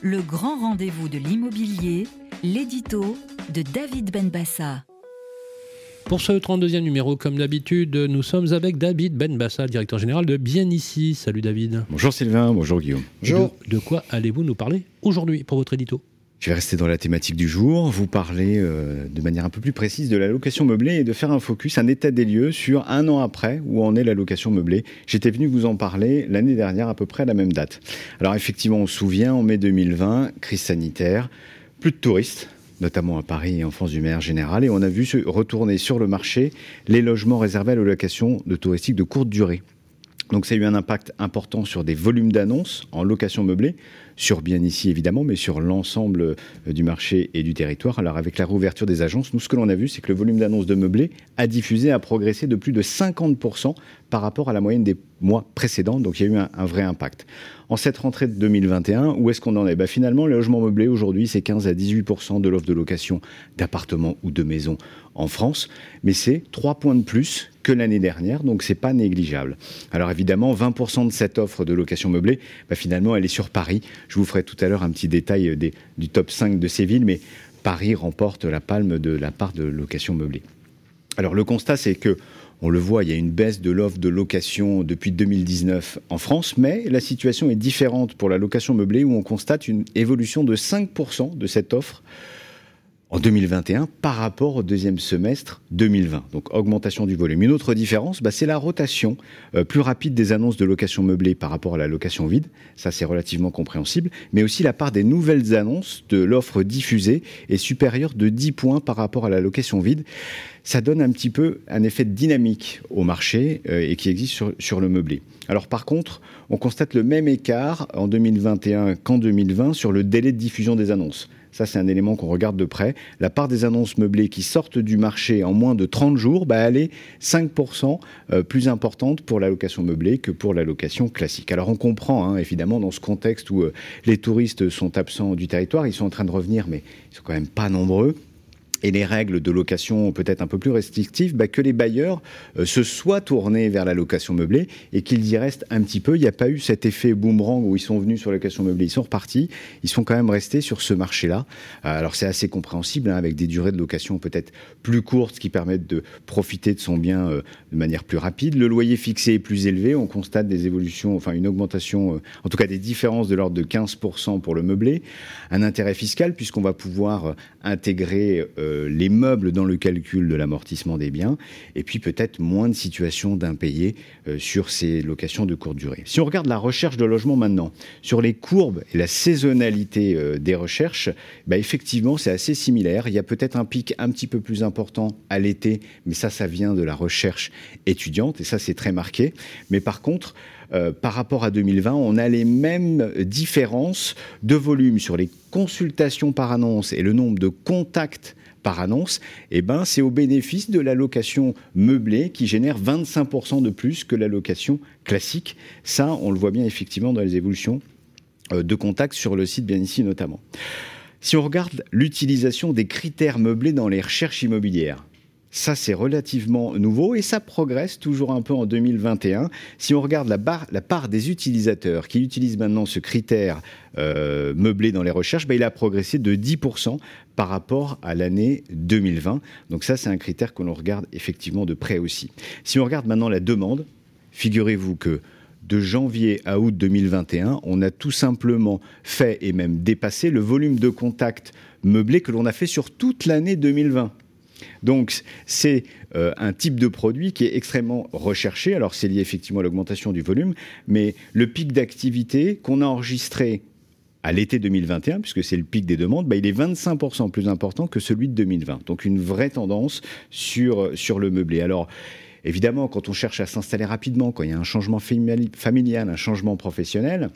Le grand rendez-vous de l'immobilier, l'édito de David Benbassa. Pour ce 32e numéro, comme d'habitude, nous sommes avec David Benbassa, directeur général de Bien Ici. Salut David. Bonjour Sylvain, bonjour Guillaume. De, de quoi allez-vous nous parler aujourd'hui pour votre édito? Je vais rester dans la thématique du jour, vous parler euh, de manière un peu plus précise de la location meublée et de faire un focus, un état des lieux sur un an après où en est la location meublée. J'étais venu vous en parler l'année dernière à peu près à la même date. Alors effectivement, on se souvient, en mai 2020, crise sanitaire, plus de touristes, notamment à Paris et en France du manière générale, et on a vu se retourner sur le marché les logements réservés à la location de touristique de courte durée. Donc ça a eu un impact important sur des volumes d'annonces en location meublée, sur bien ici évidemment, mais sur l'ensemble euh, du marché et du territoire. Alors avec la réouverture des agences, nous ce que l'on a vu, c'est que le volume d'annonces de meublé a diffusé, a progressé de plus de 50% par rapport à la moyenne des mois précédents. Donc il y a eu un, vrai impact. En cette rentrée de 2021, où est-ce qu'on en est? Bah, Finalement, le logement meublé aujourd'hui, c'est 15 à 18% de l'offre de location d'appartements ou de maisons en France, mais c'est 3 points de plus que l'année dernière, donc c'est pas négligeable. Alors évidemment, 20% de cette offre de location meublée, bah, finalement, elle est sur Paris. Je vous ferai tout à l'heure un petit détail du top 5 de ces villes, mais Paris remporte la palme de la part de location meublée. Alors le constat, c'est que on le voit, il y a une baisse de l'offre de location depuis 2019 en France, mais la situation est différente pour la location meublée où on constate une évolution de 5% de cette offre en 2021 par rapport au deuxième semestre 2020. Donc augmentation du volume. Une autre différence, bah, c'est la rotation euh, plus rapide des annonces de location meublée par rapport à la location vide. Ça, c'est relativement compréhensible. Mais aussi la part des nouvelles annonces de l'offre diffusée est supérieure de 10 points par rapport à la location vide. Ça donne un petit peu un effet dynamique au marché euh, et qui existe sur le meublé. Alors par contre, on constate le même écart en 2021 qu'en 2020 sur le délai de diffusion des annonces. Ça, c'est un élément qu'on regarde de près. La part des annonces meublées qui sortent du marché en moins de 30 jours, bah, elle est 5% euh, plus importante pour la location meublée que pour la location classique. Alors on comprend, hein, évidemment, dans ce contexte où euh, les touristes sont absents du territoire, ils sont en train de revenir, mais ils sont quand même pas nombreux et les règles de location peut-être un peu plus restrictives, bah, que les bailleurs euh, se soient tournés vers la location meublée et qu'ils y restent un petit peu. Il n'y a pas eu cet effet boomerang où ils sont venus sur la location meublée, ils sont repartis, ils sont quand même restés sur ce marché-là. Euh, alors c'est assez compréhensible, hein, avec des durées de location peut-être plus courtes qui permettent de profiter de son bien euh, de manière plus rapide. Le loyer fixé est plus élevé, on constate des évolutions, enfin une augmentation, en tout cas des différences de l'ordre de 15% pour le meublé. Un intérêt fiscal puisqu'on va pouvoir intégrer euh, les meubles dans le calcul de l'amortissement des biens, et puis peut-être moins de situations d'impayés euh, sur ces locations de courte durée. Si on regarde la recherche de logement maintenant, sur les courbes et la saisonnalité euh, des recherches, bah effectivement c'est assez similaire. Il y a peut-être un pic un petit peu plus important à l'été, mais ça, ça vient de la recherche étudiante, et ça c'est très marqué. Mais par contre, par rapport à 2020, on a les mêmes différences de volume sur les consultations par annonce et le nombre de contacts par annonce, eh ben, c'est au bénéfice de la location meublée qui génère 25% de plus que la location classique. Ça, on le voit bien effectivement dans les évolutions euh, de contacts sur le site bien ici notamment. Si on regarde l'utilisation des critères meublés dans les recherches immobilières, ça, c'est relativement nouveau et ça progresse toujours un peu en 2021. Si on regarde la, part des utilisateurs qui utilisent maintenant ce critère euh, meublé dans les recherches, bah, il a progressé de 10% par rapport à l'année 2020. Donc ça, c'est un critère que l'on regarde effectivement de près aussi. Si on regarde maintenant la demande, figurez-vous que de janvier à août 2021, on a tout simplement fait et même dépassé le volume de contacts meublés que l'on a fait sur toute l'année 2020. Donc c'est euh, un type de produit qui est extrêmement recherché. Alors c'est lié effectivement à l'augmentation du volume, mais le pic d'activité qu'on a enregistré à l'été 2021, puisque c'est le pic des demandes, bah, il est 25% plus important que celui de 2020. Donc une vraie tendance sur, sur le meublé. Alors évidemment, quand on cherche à s'installer rapidement, quand il y a un changement familial, un changement professionnel,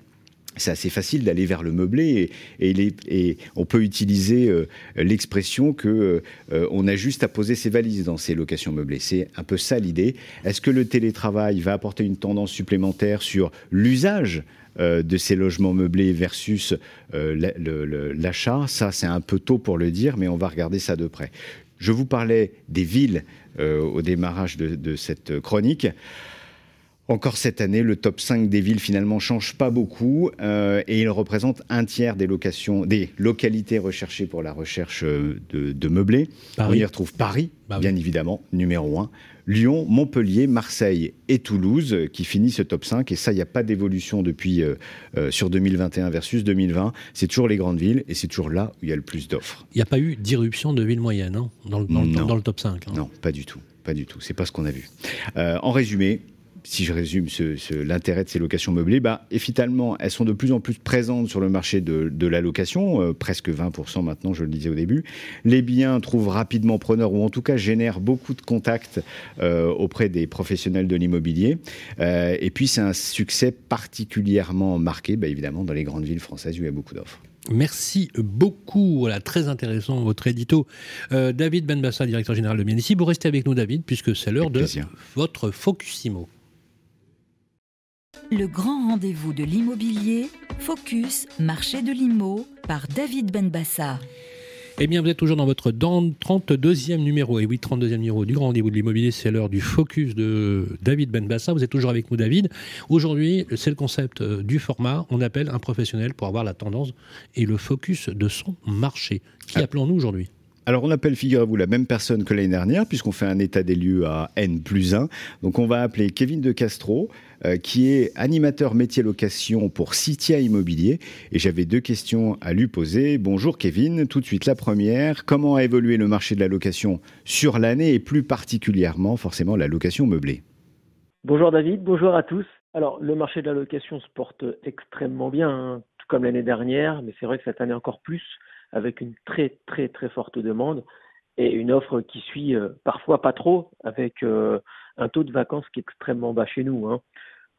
c'est assez facile d'aller vers le meublé et, on peut utiliser euh, l'expression que euh, on a juste à poser ses valises dans ces locations meublées. C'est un peu ça l'idée. Est-ce que le télétravail va apporter une tendance supplémentaire sur l'usage euh, de ces logements meublés versus l'achat? Ça, c'est un peu tôt pour le dire, mais on va regarder ça de près. Je vous parlais des villes au démarrage de cette chronique. Encore cette année, le top 5 des villes finalement change pas beaucoup euh, et il représente un tiers des locations, des localités recherchées pour la recherche euh, de, meublés. On y retrouve Paris, bah bien évidemment, numéro 1, Lyon, Montpellier, Marseille et Toulouse qui finissent ce top 5. Et ça, il n'y a pas d'évolution depuis sur 2021 versus 2020. C'est toujours les grandes villes et c'est toujours là où il y a le plus d'offres. Il n'y a pas eu d'irruption de villes moyennes hein, dans, le, dans, le top 5. Hein. Non, pas du tout. Pas du tout. C'est pas ce qu'on a vu. en résumé, si je résume l'intérêt de ces locations meublées, bah, finalement, elles sont de plus en plus présentes sur le marché de, la location, euh, presque 20% maintenant, je le disais au début. Les biens trouvent rapidement preneur, ou en tout cas génèrent beaucoup de contacts euh, auprès des professionnels de l'immobilier. Euh, et puis, c'est un succès particulièrement marqué, bah, évidemment, dans les grandes villes françaises où il y a beaucoup d'offres. Merci beaucoup. Voilà, très intéressant votre édito. David Benbassa, directeur général de Mienici. Vous restez avec nous, David, puisque c'est l'heure de votre Focusimo. Le grand rendez-vous de l'immobilier, Focus, marché de l'IMO, par David Benbassa. Eh bien, vous êtes toujours dans votre 32e numéro. Et oui, 32e numéro du grand rendez-vous de l'immobilier, c'est l'heure du focus de David Benbassa. Vous êtes toujours avec nous, David. Aujourd'hui, c'est le concept euh, du format. On appelle un professionnel pour avoir la tendance et le focus de son marché. Qui ah. appelons-nous aujourd'hui? Alors on appelle, figurez-vous, la même personne que l'année dernière, puisqu'on fait un état des lieux à N plus 1. Donc on va appeler Kevin de Castro, euh, qui est animateur métier location pour Citia Immobilier. Et j'avais deux questions à lui poser. Bonjour Kevin, tout de suite la première. Comment a évolué le marché de la location sur l'année et plus particulièrement forcément la location meublée? Bonjour David, bonjour à tous. Alors le marché de la location se porte extrêmement bien, hein, tout comme l'année dernière, mais c'est vrai que cette année encore plus, avec une très très très forte demande et une offre qui suit euh, parfois pas trop, avec euh, un taux de vacances qui est extrêmement bas chez nous. Hein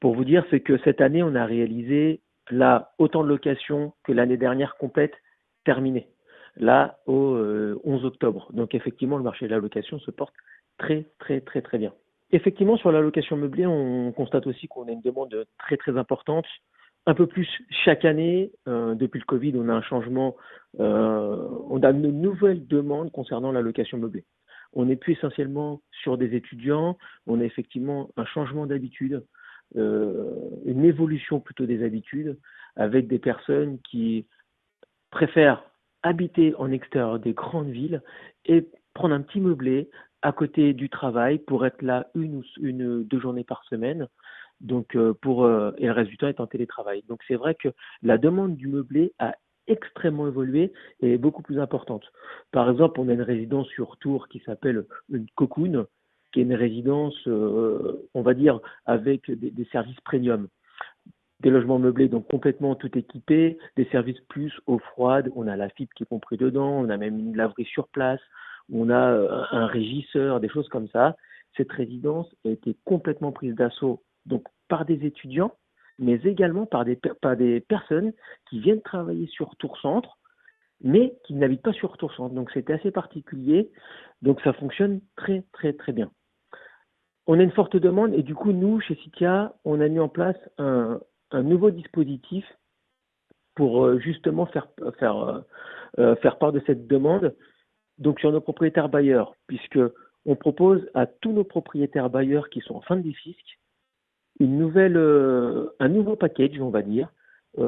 pour vous dire, c'est que cette année, on a réalisé là autant de locations que l'année dernière complète terminée, là au 11 euh, octobre. Donc effectivement, le marché de la location se porte très très très très bien. Effectivement, sur la location meublée, on constate aussi qu'on a une demande très très importante, un peu plus chaque année. Euh, depuis le Covid, on a un changement, euh, on a une nouvelle demande concernant la location meublée. On n'est plus essentiellement sur des étudiants, on a effectivement un changement d'habitude. Euh, une évolution plutôt des habitudes avec des personnes qui préfèrent habiter en extérieur des grandes villes et prendre un petit meublé à côté du travail pour être là une ou une, deux journées par semaine. Donc euh, pour euh, et le temps est en télétravail. Donc c'est vrai que la demande du meublé a extrêmement évolué et est beaucoup plus importante. Par exemple, on a une résidence sur Tours qui s'appelle une cocoon qui est une résidence, euh, on va dire, avec des, services premium. Des logements meublés, donc complètement tout équipés, des services plus eau froide, on a la fibre qui est compris dedans, on a même une laverie sur place, on a euh, un régisseur, des choses comme ça. Cette résidence a été complètement prise d'assaut donc par des étudiants, mais également par des, personnes qui viennent travailler sur Tour Centre, mais qui n'habitent pas sur Tour Centre. Donc c'était assez particulier. Donc ça fonctionne très très très bien on a une forte demande et du coup, nous, chez Citia, on a mis en place un, nouveau dispositif pour euh, justement faire, faire, euh, euh, faire part de cette demande. Donc sur nos propriétaires bailleurs, puisque on propose à tous nos propriétaires bailleurs qui sont en fin de défisque une nouvelle, un nouveau package, on va dire,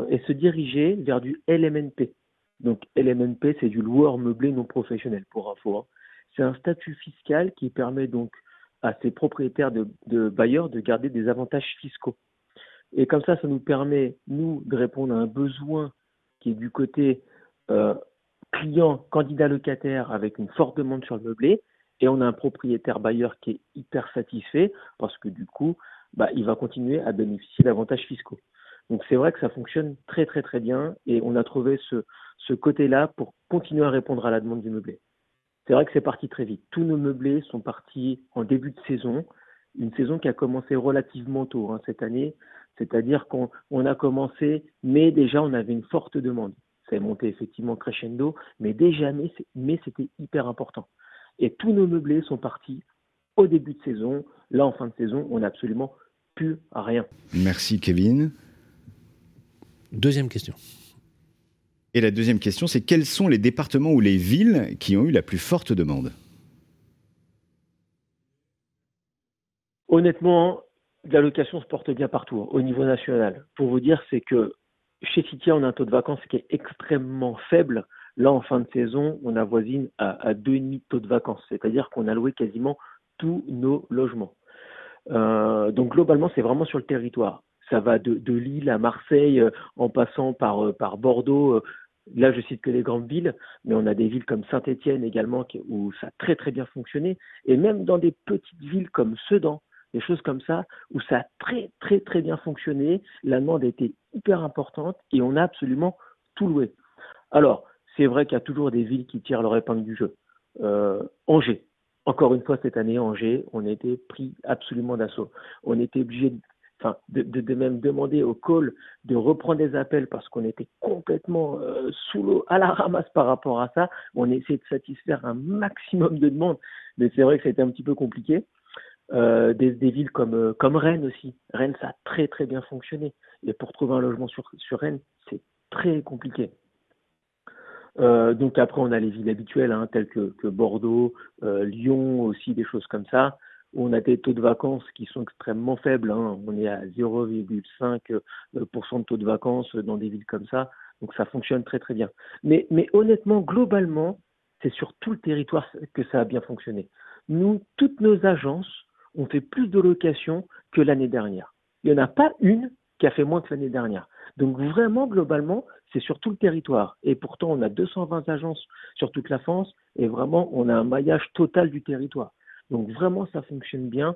et se diriger vers du LMNP. Donc LMNP, c'est du loueur meublé non professionnel, pour info. Hein. C'est un statut fiscal qui permet donc à ces propriétaires de, bailleurs de garder des avantages fiscaux. Et comme ça, ça nous permet, nous, de répondre à un besoin qui est du côté euh, client, candidat locataire, avec une forte demande sur le meublé, et on a un propriétaire bailleur qui est hyper satisfait, parce que du coup, bah, il va continuer à bénéficier d'avantages fiscaux. Donc c'est vrai que ça fonctionne très très très bien, et on a trouvé ce côté-là pour continuer à répondre à la demande du meublé. C'est vrai que c'est parti très vite. Tous nos meublés sont partis en début de saison, une saison qui a commencé relativement tôt hein, cette année, c'est-à-dire qu'on a commencé, mais déjà on avait une forte demande. Ça est monté effectivement crescendo, mais déjà, mais, c'était hyper important. Et tous nos meublés sont partis au début de saison. Là, en fin de saison, on n'a absolument plus rien. Merci Kevin. Deuxième question. Et la deuxième question, c'est quels sont les départements ou les villes qui ont eu la plus forte demande? Honnêtement, la location se porte bien partout, hein, au niveau national. Pour vous dire, c'est que chez Citia, on a un taux de vacances qui est extrêmement faible. Là, en fin de saison, on avoisine à, à 2,5 taux de vacances. C'est-à-dire qu'on a loué quasiment tous nos logements. Euh, donc globalement, c'est vraiment sur le territoire. Ça va de, Lille à Marseille, euh, en passant par, euh, Bordeaux. Là, je cite que les grandes villes, mais on a des villes comme Saint-Étienne également où ça a très très bien fonctionné, et même dans des petites villes comme Sedan, des choses comme ça, où ça a très très très bien fonctionné. La demande a été hyper importante et on a absolument tout loué. Alors, c'est vrai qu'il y a toujours des villes qui tirent leur épingle du jeu. Angers, encore une fois cette année, Angers, on été pris absolument d'assaut. On était obligé enfin, de, de- de même demander au call de reprendre des appels parce qu'on était complètement euh, sous l'eau, à la ramasse par rapport à ça. On essaie de satisfaire un maximum de demandes, mais c'est vrai que c'était un petit peu compliqué. Euh, des, des villes comme, euh, comme Rennes aussi. Rennes, ça a très très bien fonctionné. Et pour trouver un logement sur, sur Rennes, c'est très compliqué. Euh, donc après, on a les villes habituelles, hein, telles que, que Bordeaux, euh, Lyon aussi, des choses comme ça, où on a des taux de vacances qui sont extrêmement faibles. hein. On est à 0,5% de taux de vacances dans des villes comme ça. Donc ça fonctionne très très bien. Mais, mais honnêtement, globalement, c'est sur tout le territoire que ça a bien fonctionné. Nous, toutes nos agences ont fait plus de locations que l'année dernière. Il n'y en a pas une qui a fait moins que l'année dernière. Donc vraiment, globalement, c'est sur tout le territoire. Et pourtant, on a 220 agences sur toute la France et vraiment, on a un maillage total du territoire. Donc vraiment, ça fonctionne bien.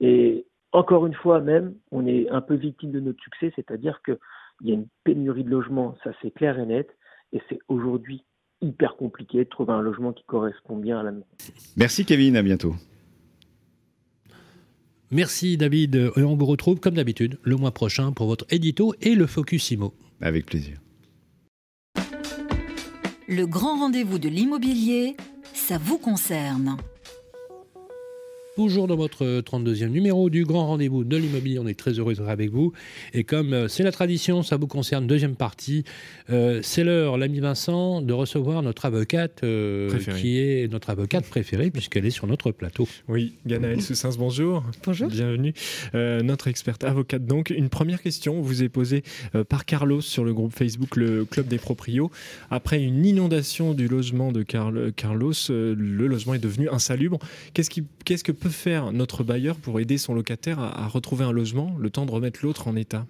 Et encore une fois, même, on est un peu victime de notre succès, c'est-à-dire qu'il y a une pénurie de logements, ça c'est clair et net. Et c'est aujourd'hui hyper compliqué de trouver un logement qui correspond bien à la maison. Merci Kevin, à bientôt. Merci David, et on vous retrouve comme d'habitude le mois prochain pour votre édito et le Focus Imo. Avec plaisir. Le grand rendez-vous de l'immobilier, ça vous concerne. Toujours dans votre 32e numéro du grand rendez-vous de l'immobilier, on est très heureux d'être avec vous. Et comme euh, c'est la tradition, ça vous concerne, deuxième partie, euh, c'est l'heure, l'ami Vincent, de recevoir notre avocate, euh, Préférée. qui est notre avocate préférée, puisqu'elle est sur notre plateau. Oui, Ganaël Soussins, bonjour. Bonjour. Bienvenue. Euh, notre experte avocate, donc. Une première question vous est posée euh, par Carlos sur le groupe Facebook Le Club des Proprios. Après une inondation du logement de Carl- Carlos, euh, le logement est devenu insalubre. Qu'est-ce qui- qu'est-ce que peut faire notre bailleur pour aider son locataire à, à retrouver un logement, le temps de remettre l'autre en état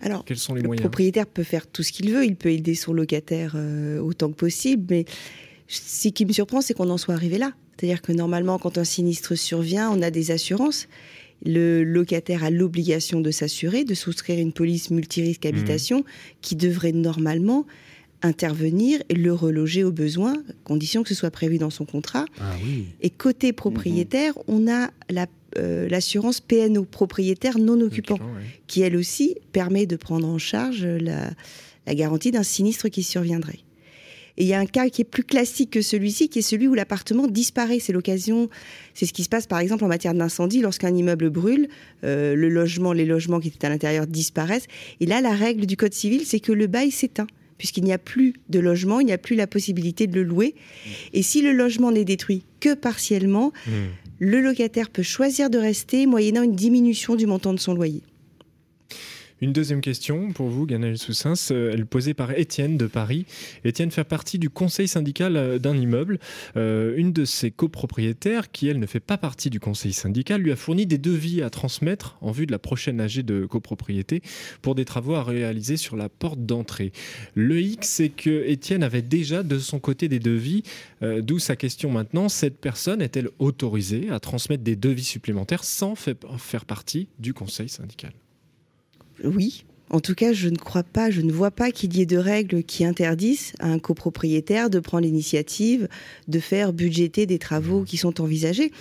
Alors, Quels sont les le moyens propriétaire peut faire tout ce qu'il veut, il peut aider son locataire euh, autant que possible, mais ce qui me surprend, c'est qu'on en soit arrivé là. C'est-à-dire que normalement, quand un sinistre survient, on a des assurances. Le locataire a l'obligation de s'assurer, de souscrire une police multirisque habitation qui devrait normalement intervenir et le reloger au besoin, condition que ce soit prévu dans son contrat. Ah oui. Et côté propriétaire, on a la, euh, l'assurance PNO, propriétaire non occupant, qui elle aussi permet de prendre en charge la, la garantie d'un sinistre qui surviendrait. Et il y a un cas qui est plus classique que celui-ci, qui est celui où l'appartement disparaît. C'est l'occasion, c'est ce qui se passe par exemple en matière d'incendie, lorsqu'un immeuble brûle, euh, le logement, les logements qui étaient à l'intérieur disparaissent. Et là, la règle du code civil, c'est que le bail s'éteint puisqu'il n'y a plus de logement, il n'y a plus la possibilité de le louer. Et si le logement n'est détruit que partiellement, le locataire peut choisir de rester moyennant une diminution du montant de son loyer. Une deuxième question pour vous, Ganaël Soussins, euh, elle posée par Étienne de Paris. Étienne fait partie du conseil syndical euh, d'un immeuble. Euh, une de ses copropriétaires, qui elle ne fait pas partie du conseil syndical, lui a fourni des devis à transmettre en vue de la prochaine AG de copropriété pour des travaux à réaliser sur la porte d'entrée. Le hic, c'est que Étienne avait déjà de son côté des devis, d'où sa question maintenant. Cette personne est-elle autorisée à transmettre des devis supplémentaires sans fa- faire partie du conseil syndical? Oui. En tout cas, je ne crois pas, je ne vois pas qu'il y ait de règles qui interdisent à un copropriétaire de prendre l'initiative de faire budgéter des travaux qui sont envisagés.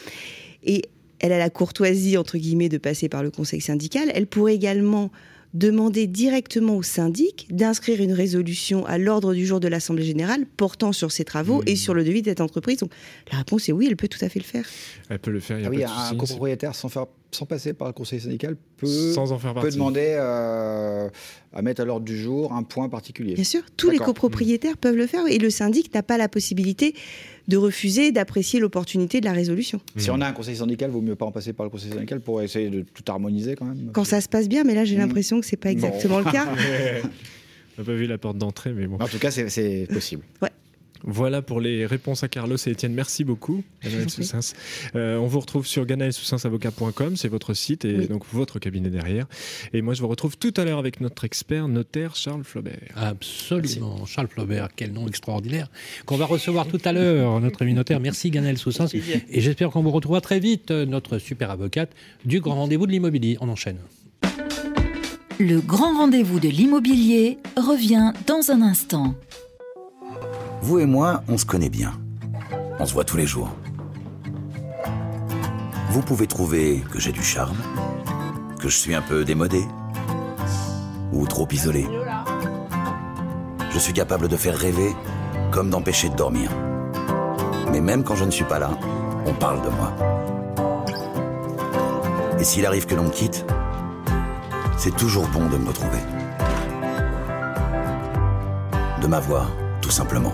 Et elle a la courtoisie, entre guillemets, de passer par le conseil syndical. Elle pourrait également demander directement au syndic d'inscrire une résolution à l'ordre du jour de l'Assemblée générale portant sur ces travaux et sur le devis de cette entreprise. Donc la réponse est oui, elle peut tout à fait le faire. Elle peut le faire, il y a Ah oui, pas de un copropriétaire sans, faire, sans passer par le conseil syndical peut, Sans en faire peut demander euh, à mettre à l'ordre du jour un point particulier. Bien sûr, tous les copropriétaires peuvent le faire et le syndic n'a pas la possibilité de refuser d'apprécier l'opportunité de la résolution. Si on a un conseil syndical, vaut mieux pas en passer par le conseil syndical pour essayer de tout harmoniser quand même. Quand ça se passe bien, mais là j'ai l'impression que c'est pas exactement le cas. On n'a pas vu la porte d'entrée, mais bon. En tout cas, c'est- c'est possible. Ouais. Voilà pour les réponses à Carlos et Étienne. Merci beaucoup, Ganaël Soussens. Euh, on vous retrouve sur ganaelsoussensavocat.com, c'est votre site et donc votre cabinet derrière. Et moi, je vous retrouve tout à l'heure avec notre expert notaire Charles Flaubert. Absolument, Charles Flaubert, quel nom extraordinaire, qu'on va recevoir tout à l'heure, notre ami notaire. Merci Ganaël Soussens. Et j'espère qu'on vous retrouvera très vite, notre super avocate du grand rendez-vous de l'immobilier. On enchaîne. Le grand rendez-vous de l'immobilier revient dans un instant. Vous et moi, on se connaît bien. On se voit tous les jours. Vous pouvez trouver que j'ai du charme, que je suis un peu démodé ou trop isolé. Je suis capable de faire rêver comme d'empêcher de dormir. Mais même quand je ne suis pas là, on parle de moi. Et s'il arrive que l'on me quitte, c'est toujours bon de me retrouver. De m'avoir, tout simplement.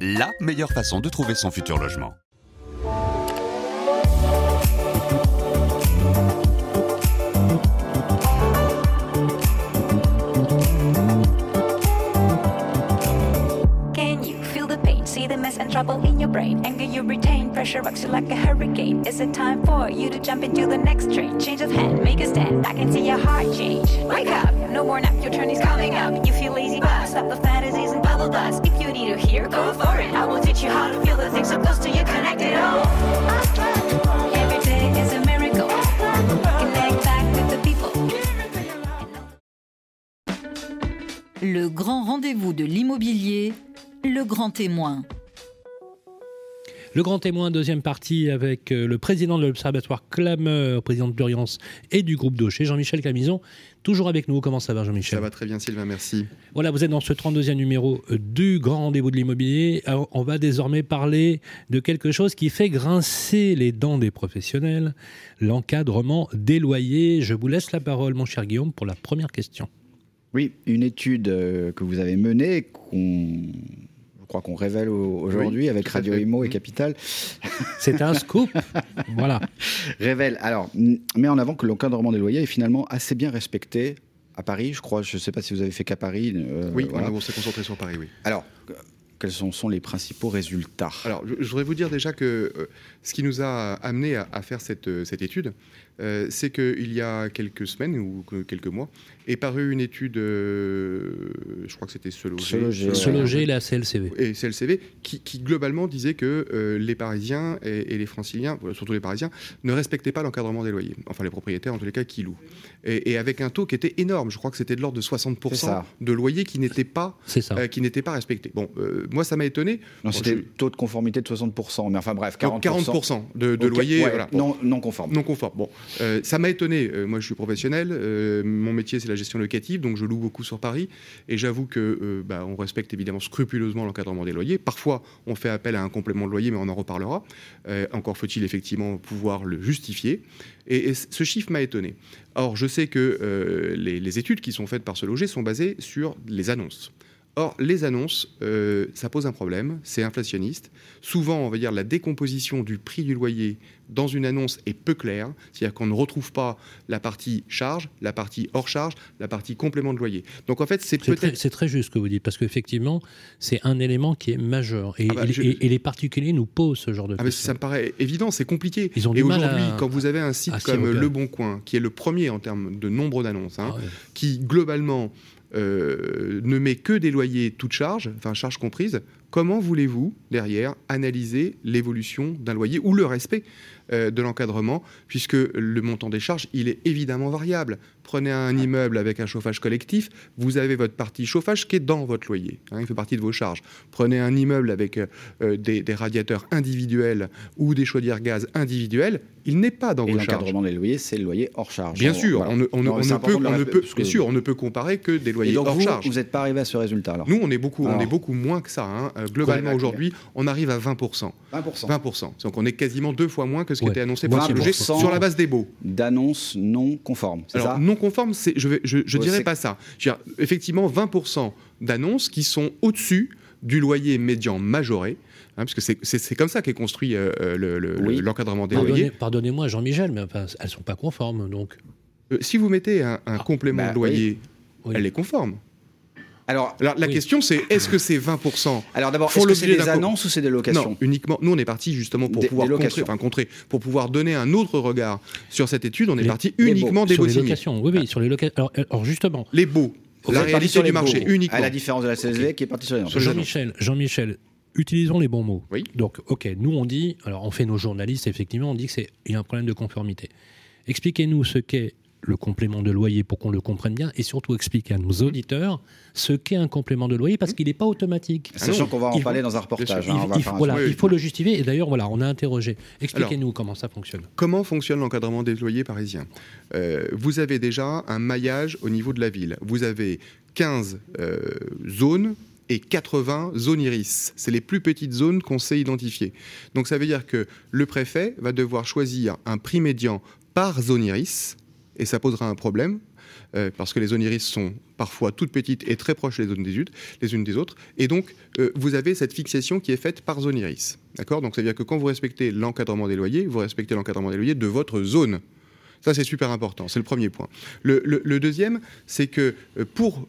la meilleure façon de trouver son futur logement. And trouble in your brain. Anger you retain, pressure rocks you like a hurricane. Is it time for you to jump into the next train? Change of hand, make a stand. I can see your heart change. Wake up, no more nap, your turn is coming up. You feel lazy, but stop the fantasies and bubble dust. If you need to hear, go for it. I will teach you how to feel the things so close to you, connected all. Every day is a miracle. Connect back with the people. Le grand rendez-vous de l'immobilier, le grand témoin. Le grand témoin, deuxième partie, avec euh, le président de l'Observatoire Clameur, président de Pluriance et du groupe Daucher, Jean-Michel Camison, toujours avec nous. Comment ça va, Jean-Michel? Ça va très bien, Sylvain, merci. Voilà, vous êtes dans ce 32e numéro euh, du grand rendez-vous de l'immobilier. Alors, On va désormais parler de quelque chose qui fait grincer les dents des professionnels, l'encadrement des loyers. Je vous laisse la parole, mon cher Guillaume, pour la première question. Oui, une étude euh, que vous avez menée, qu'on, je crois qu'on révèle au- aujourd'hui Oui, avec Radio. Imo et Capital. C'est un scoop. voilà. Révèle, alors, met en avant que l'encadrement des loyers est finalement assez bien respecté à Paris, je crois. Je ne sais pas si vous avez fait qu'à Paris. euh, Oui, voilà. on s'est concentré sur Paris, oui. Alors, quels sont, sont les principaux résultats? Alors, je, je voudrais vous dire déjà que euh, ce qui nous a amené à, à faire cette, euh, cette étude, euh, c'est qu'il y a quelques semaines ou que- quelques mois, est parue une étude, euh, je crois que c'était Se loger, Se loger, Se loger, la CLCV. et CLCV, qui, qui globalement disait que euh, les Parisiens et, et les Franciliens, surtout les Parisiens, ne respectaient pas l'encadrement des loyers. Enfin, les propriétaires, en tous les cas, qui louent. Et, et avec un taux qui était énorme. Je crois que c'était de l'ordre de C'est 60% ça. de loyers qui n'étaient pas, euh, qui n'étaient pas respectés. Bon, euh, moi, ça m'a étonné. Non, Bon, c'était je- le taux de conformité de 60%, mais enfin bref, 40%. donc 40% de, de Ok, loyer ouais, voilà, bon. non, non conforme. Non conforme. Bon, Euh, ça m'a étonné. Euh, moi, je suis professionnel. Euh, mon métier, c'est la gestion locative, donc je loue beaucoup sur Paris. Et j'avoue que bah, on respecte évidemment scrupuleusement l'encadrement des loyers. Parfois, on fait appel à un complément de loyer, mais on en reparlera. Encore faut-il effectivement pouvoir le justifier. Et, ce chiffre m'a étonné. Or, je sais que les, les études qui sont faites par ce loger sont basées sur les annonces. Or, les annonces, euh, ça pose un problème, c'est inflationniste. Souvent, on va dire la décomposition du prix du loyer dans une annonce est peu claire, c'est-à-dire qu'on ne retrouve pas la partie charge, la partie hors charge, la partie complément de loyer. Donc en fait, c'est peut-être c'est très juste ce que vous dites, parce qu'effectivement, c'est un élément qui est majeur. Et, Ah bah, et- je- et- et les particuliers nous posent ce genre de Ah, questions. ça me paraît évident, c'est compliqué. Ils ont Et aujourd'hui, à- quand vous avez un site s'y comme. Le Bon Coin, qui est le premier en termes de nombre d'annonces, hein, Ah ouais. qui globalement euh, ne met que des loyers toutes charges, enfin charges comprises, comment voulez-vous derrière analyser l'évolution d'un loyer ou le respect euh, de l'encadrement, puisque le montant des charges, il est évidemment variable. Prenez un immeuble avec un chauffage collectif, vous avez votre partie chauffage qui est dans votre loyer, hein, il fait partie de vos charges. Prenez un immeuble avec euh, euh, des, des radiateurs individuels ou des chaudières gaz individuels, il n'est pas dans Et vos charges. l'encadrement des loyers, c'est le loyer hors charge. Bien sûr, voilà. on ne, on ne- Non, on c'est ne important peut, de le on ne répéter, peut- parce que- bien sûr, on ne peut comparer que des Et loyers donc hors vous, charge. vous n'êtes pas arrivé à ce résultat alors? Nous, on est beaucoup, on Alors. est beaucoup moins que ça. hein. Euh, globalement, aujourd'hui, on arrive à 20%. 20%. 20%. Donc, on est quasiment deux fois moins que ce qui Ouais. était annoncé par le projet 20% sur la base des baux. D'annonces non conformes, Alors, ça? non conforme, je ne je, je Ouais, dirais pas ça. Je veux dire, effectivement, 20% d'annonces qui sont au-dessus du loyer médian majoré. hein, parce que c'est, comme ça qu'est construit euh, euh, le- le- Oui. l'encadrement des Pardonnez- loyers. Pardonnez-moi, Jean-Michel, mais enfin, elles sont pas conformes, donc. Euh, si vous mettez un, un complément bah de loyer, oui. elle est conforme. Alors, la question c'est est-ce que c'est 20% Alors d'abord, est-ce que c'est des annonces ou c'est des locations Non, uniquement. Nous, on est parti justement pour Des- pouvoir des contrer, enfin, contrer, pour pouvoir donner un autre regard sur cette étude. On est parti uniquement baux. des Sur les locations, oui, oui, sur les locations. Alors, alors, justement. Les. Vous La réalité sur du marché, uniquement. À la différence de la CSV qui est partie sur les annonces. Jean-Michel, Jean-Michel, utilisons les bons mots. Donc, ok, nous on dit, alors on fait nos journalistes, effectivement, on dit qu'il y a un problème de conformité. Expliquez-nous ce qu'est le complément de loyer pour qu'on le comprenne bien et surtout expliquer à nos auditeurs ce qu'est un complément de loyer parce qu'il n'est pas automatique. Sachant qu'on va en parler dans un reportage, hein, voilà, Oui, oui. il faut le justifier et d'ailleurs, voilà, on a interrogé. Expliquez-nous comment ça fonctionne. Comment fonctionne l'encadrement des loyers parisiens? Euh, Vous avez déjà un maillage au niveau de la ville. Vous avez 15 euh, zones et 80 zones iris. C'est les plus petites zones qu'on sait identifier. Donc ça veut dire que le préfet va devoir choisir un prix médian par zone iris, et ça posera un problème. euh, parce que les zones iris sont parfois toutes petites et très proches les zones des unes, les unes des autres. Et donc, euh, vous avez cette fixation qui est faite par zone iris. D'accord? Donc, ça veut dire que quand vous respectez l'encadrement des loyers, vous respectez l'encadrement des loyers de votre zone. Ça, c'est super important. C'est le premier point. Le, deuxième, c'est que euh, pour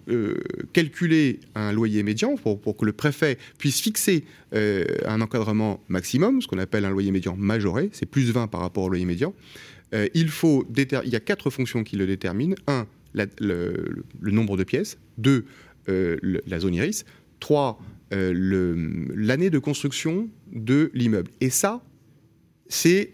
calculer un loyer médian, pour, que le préfet puisse fixer un encadrement maximum, ce qu'on appelle un loyer médian majoré, c'est plus 20 par rapport au loyer médian, euh, il, y a quatre fonctions qui le déterminent. Un, le, nombre de pièces. Deux, euh, la zone iris. Trois, euh, l'année de construction de l'immeuble. Et ça, c'est,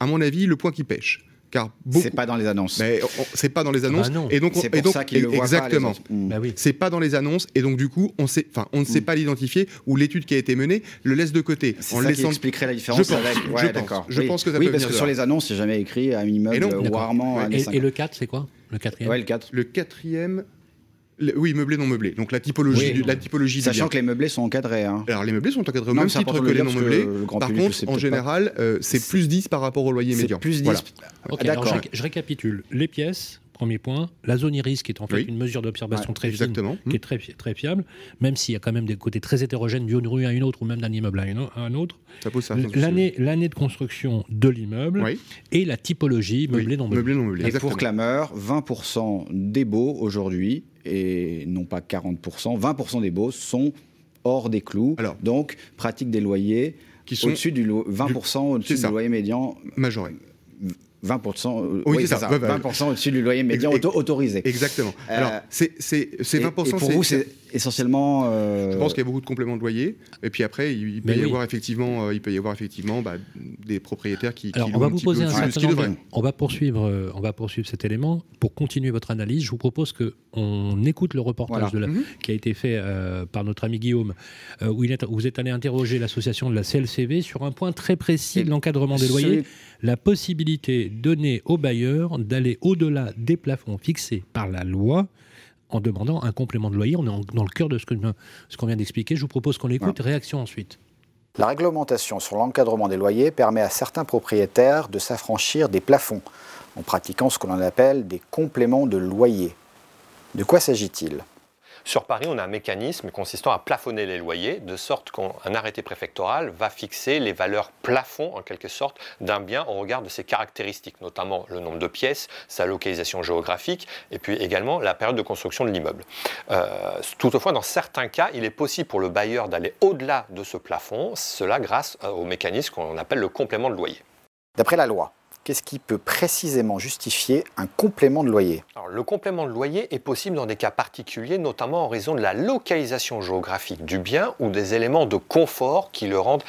à mon avis, le point qui pêche. Car beaucoup... C'est pas dans les annonces. Mais on- c'est pas dans les annonces. bah non. Et donc, on- C'est et pour donc ça qu'ils le voient pas, les exactement. autres. Mm. Bah C'est pas dans les annonces. Et donc, du coup, on sait, enfin, on ne sait pas l'identifier ou l'étude qui a été menée le laisse de côté. C'est en ça qui laissant- expliquerait la différence je pense, avec. je Ouais, pense, d'accord. Je Oui. pense que ça oui, peut parce venir que de sur là. les annonces, c'est jamais écrit un Et immeuble non, euh, d'accord. rarement un Et, et le 4, c'est quoi? Le quatrième? Ouais, le 4. Le quatrième. Oui, meublé, non meublé. Donc la typologie, Oui. du, la typologie du Sachant bien. que les meublés sont encadrés. hein. Alors les meublés sont encadrés au Non, même titre que les le non meublés. le grand Par contre, en général, euh, c'est plus 10 par rapport au loyer médian. plus 10. Voilà. Alors D'accord. je, je récapitule. Les pièces, premier point. La zone iris, qui est en fait Oui. une mesure d'observation Ouais, très exactement. fine, qui est très, fi- très fiable, même s'il y a quand même des côtés très hétérogènes d'une rue à une autre ou même d'un immeuble à, une au- à un autre. L'année, l'année de construction de l'immeuble Oui. et la typologie meublé non meublé. Meublé, non meublé. Et pour Clameur, 20% des baux aujourd'hui, et non pas 40%, 20% des baux sont hors des clous. donc, pratique des loyers Qui sont au-dessus du lo- 20% au-dessus du loyer médian. Majoré. 20%, euh, Oui, oui, ça. ça. 20% au-dessus du loyer médian auto- autorisé. Exactement. Euh, Alors, c'est c'est- c'est et- 20%. Et, pour vous, c'est essentiellement. euh, Je pense qu'il y a beaucoup de compléments de loyer. Et puis après, il, il peut y oui. avoir effectivement, il peut y avoir effectivement bah, des propriétaires qui. qui Alors, on va un vous poser un certain nombre. On va poursuivre, on va poursuivre cet élément pour continuer votre analyse. Je vous propose que on écoute le reportage Voilà. de la- Mhm. qui a été fait euh, par notre ami Guillaume, euh, où, il est- où vous êtes allé interroger l'association de la CLCV sur un point très précis de l'encadrement des ce- loyers, la possibilité donnée aux bailleurs d'aller au-delà des plafonds fixés par la loi. En demandant un complément de loyer, on est en- dans le cœur de ce qu'on vient d'expliquer. Je vous propose qu'on écoute. Réaction ensuite. La réglementation sur l'encadrement des loyers permet à certains propriétaires de s'affranchir des plafonds en pratiquant ce que l'on appelle des compléments de loyer. De quoi s'agit-il? Sur Paris, on a un mécanisme consistant à plafonner les loyers, de sorte qu'un arrêté préfectoral va fixer les valeurs plafond, en quelque sorte, d'un bien au regard de ses caractéristiques, notamment le nombre de pièces, sa localisation géographique, et puis également la période de construction de l'immeuble. Euh, toutefois, dans certains cas, il est possible pour le bailleur d'aller au-delà de ce plafond, cela grâce euh, au mécanisme qu'on appelle le complément de loyer. D'après la loi, qu'est-ce qui peut précisément justifier un complément de loyer? Alors, le complément de loyer est possible dans des cas particuliers, notamment en raison de la localisation géographique du bien ou des éléments de confort qui le rendent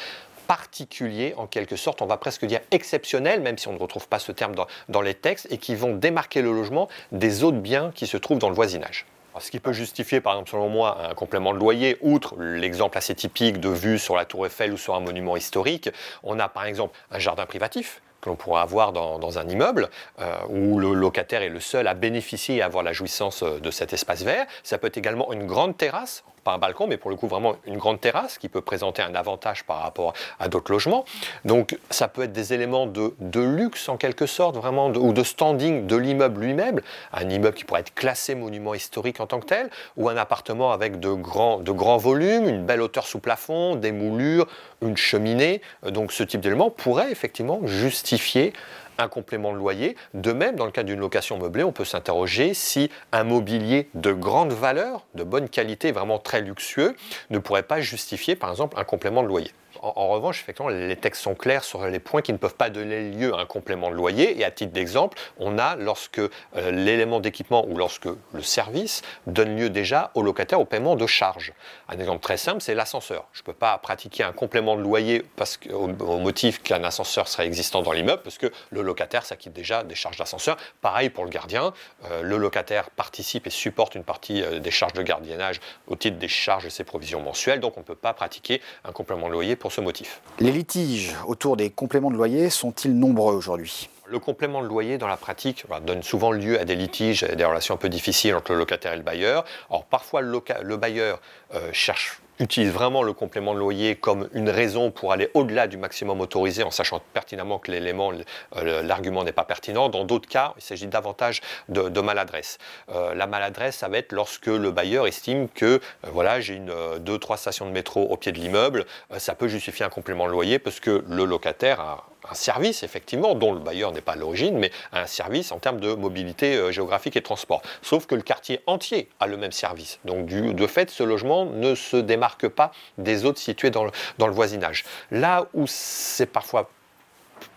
particuliers, en quelque sorte, on va presque dire exceptionnels, même si on ne retrouve pas ce terme dans, dans les textes, et qui vont démarquer le logement des autres biens qui se trouvent dans le voisinage. Alors, ce qui peut justifier, par exemple, selon moi, un complément de loyer, outre l'exemple assez typique de vue sur la tour Eiffel ou sur un monument historique, on a par exemple un jardin privatif que l'on pourra avoir dans, un immeuble euh, où le locataire est le seul à bénéficier et à avoir la jouissance euh, de cet espace vert. Ça peut être également une grande terrasse, pas un balcon, mais pour le coup vraiment une grande terrasse qui peut présenter un avantage par rapport à d'autres logements. Donc ça peut être des éléments de, de luxe en quelque sorte, vraiment, ou de standing de l'immeuble lui-même, un immeuble qui pourrait être classé monument historique en tant que tel, ou un appartement avec de grands, de grands volumes, une belle hauteur sous plafond, des moulures, une cheminée. Euh, Donc ce type d'élément pourrait effectivement justifier un complément de loyer. De même, dans le cas d'une location meublée, on peut s'interroger si un mobilier de grande valeur, de bonne qualité, vraiment très luxueux, ne pourrait pas justifier, par exemple, un complément de loyer. En, revanche, effectivement, les textes sont clairs sur les points qui ne peuvent pas donner lieu à un complément de loyer. Et à titre d'exemple, on a lorsque euh, l'élément d'équipement ou lorsque le service donne lieu déjà au locataire au paiement de charges. Un exemple très simple, c'est l'ascenseur. Je ne peux pas pratiquer un complément de loyer parce au, motif qu'un ascenseur serait existant dans l'immeuble, parce que le locataire s'acquitte déjà des charges d'ascenseur. Pareil pour le gardien, euh, le locataire participe et supporte une partie euh, des charges de gardiennage au titre des charges de ses provisions mensuelles, donc on ne peut pas pratiquer un complément de loyer pour ce motif. Les litiges autour des compléments de loyer sont-ils nombreux aujourd'hui? Le complément de loyer dans la pratique voilà, donne souvent lieu à des litiges et des relations un peu difficiles entre le locataire et le bailleur. Alors parfois le bailleur euh, cherche utilise vraiment le complément de loyer comme une raison pour aller au-delà du maximum autorisé en sachant pertinemment que l'élément, l'argument n'est pas pertinent. Dans d'autres cas, il s'agit davantage de, maladresse. Euh, la maladresse, ça va être lorsque le bailleur estime que euh, voilà, j'ai une, euh, deux, trois stations de métro au pied de l'immeuble, ça peut justifier un complément de loyer parce que le locataire a un service, effectivement, dont le bailleur n'est pas à l'origine, mais un service en termes de mobilité euh, géographique et transport. Sauf que le quartier entier a le même service. Donc, de fait, ce logement ne se démarque pas des autres situés dans le, dans le voisinage. Là où c'est parfois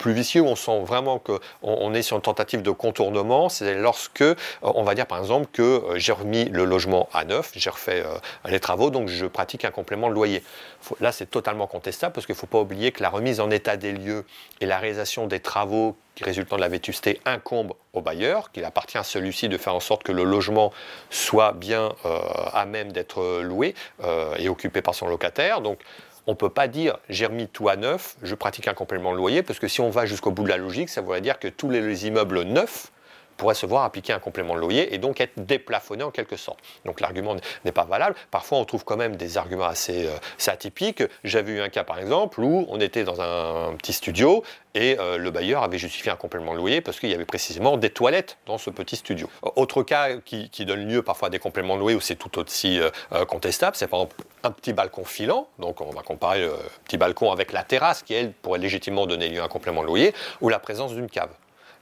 plus vicieux, on sent vraiment qu'on on est sur une tentative de contournement, c'est lorsque, euh, on va dire par exemple que euh, j'ai remis le logement à neuf, j'ai refait euh, les travaux, donc je pratique un complément de loyer. Là, c'est totalement contestable parce qu'il ne faut pas oublier que la remise en état des lieux et la réalisation des travaux résultant de la vétusté incombe au bailleur, qu'il appartient à celui-ci de faire en sorte que le logement soit bien à même d'être loué et occupé par son locataire. On ne peut pas dire j'ai remis tout à neuf, je pratique un complément de loyer, parce que si on va jusqu'au bout de la logique, ça voudrait dire que tous les, les immeubles neufs pourraient se voir appliquer un complément de loyer et donc être déplafonnés en quelque sorte. Donc l'argument n'est pas valable. Parfois on trouve quand même des arguments assez, euh, atypiques. J'avais eu un cas par exemple où on était dans un, petit studio et euh, le bailleur avait justifié un complément de loyer parce qu'il y avait précisément des toilettes dans ce petit studio. Autre cas qui, donne lieu parfois à des compléments de loyer où c'est tout aussi euh, contestable, c'est par exemple un petit balcon filant. Donc on va comparer le petit balcon avec la terrasse qui elle pourrait légitimement donner lieu à un complément de loyer ou la présence d'une cave.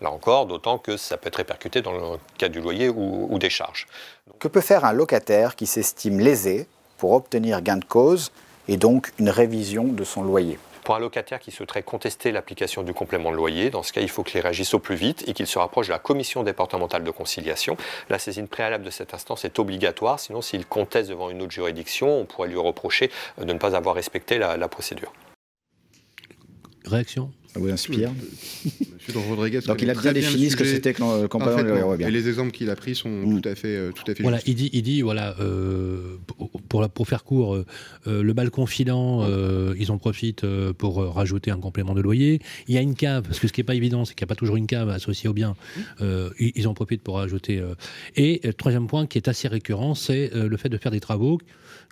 Là encore, d'autant que ça peut être répercuté dans le cas du loyer ou, ou des charges. Que peut faire un locataire qui s'estime lésé pour obtenir gain de cause et donc une révision de son loyer? Pour un locataire qui souhaiterait contester l'application du complément de loyer, dans ce cas, il faut qu'il réagisse au plus vite et qu'il se rapproche de la commission départementale de conciliation. La saisine préalable de cette instance est obligatoire, sinon s'il conteste devant une autre juridiction, on pourrait lui reprocher de ne pas avoir respecté la, la procédure. Réaction? Ça vous inspire Monsieur Don Rodriguez Donc il a bien très défini ce que c'était que le bien. Et les exemples qu'il a pris sont tout à fait, euh, tout à fait Voilà, justes. il dit, il dit voilà, euh, pour, pour, la- pour faire court, euh, euh, le balcon filant, euh, ils en profitent euh, pour euh, rajouter un complément de loyer. Il y a une cave, parce que ce qui n'est pas évident, c'est qu'il n'y a pas toujours une cave associée au bien. Euh, ils, ils en profitent pour rajouter. euh. Et euh, troisième point qui est assez récurrent, c'est euh, le fait de faire des travaux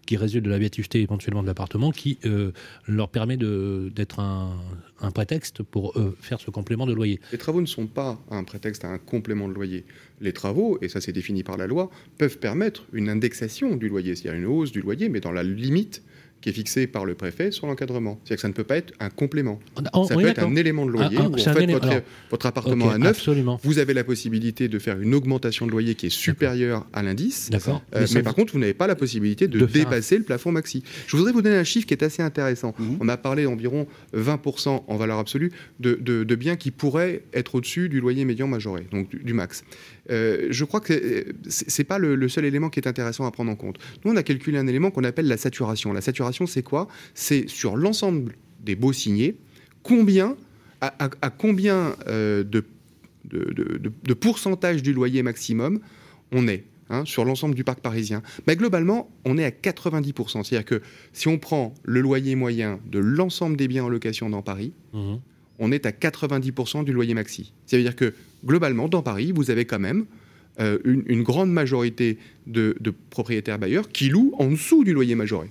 qui résultent de la vétusté éventuellement de l'appartement, qui euh, leur permet d'être un, un prétexte pour euh, faire ce complément de loyer. Les travaux ne sont pas un prétexte à un complément de loyer. Les travaux, et ça c'est défini par la loi, peuvent permettre une indexation du loyer, c'est-à-dire une hausse du loyer, mais dans la limite qui est fixée par le préfet sur l'encadrement. C'est-à-dire que ça ne peut pas être un complément. Oh, ça peut être un élément de loyer Ah, où en fait votre, alors, votre appartement à neuf, vous avez la possibilité de faire une augmentation de loyer qui est supérieure à l'indice. D'accord. Euh, Mais par contre, vous n'avez pas la possibilité de, De faire un- dépasser le plafond maxi. Je voudrais vous donner un chiffre qui est assez intéressant. Mhm. On a parlé d'environ 20% en valeur absolue de, de- de biens qui pourraient être au-dessus du loyer médian majoré, donc du, du max. Euh, je crois que euh, c'est pas le, seul élément qui est intéressant à prendre en compte. Nous, on a calculé un élément qu'on appelle la saturation. La saturation, c'est quoi? C'est sur l'ensemble des baux signés, à, combien euh, de, pourcentage du loyer maximum on est hein, sur l'ensemble du parc parisien Mais Globalement, on est à 90%. C'est-à-dire que si on prend le loyer moyen de l'ensemble des biens en location dans Paris, Mhm. On est à 90% du loyer maxi. Ça veut dire que globalement, dans Paris, vous avez quand même euh, une, une grande majorité de, de propriétaires bailleurs qui louent en dessous du loyer majoré.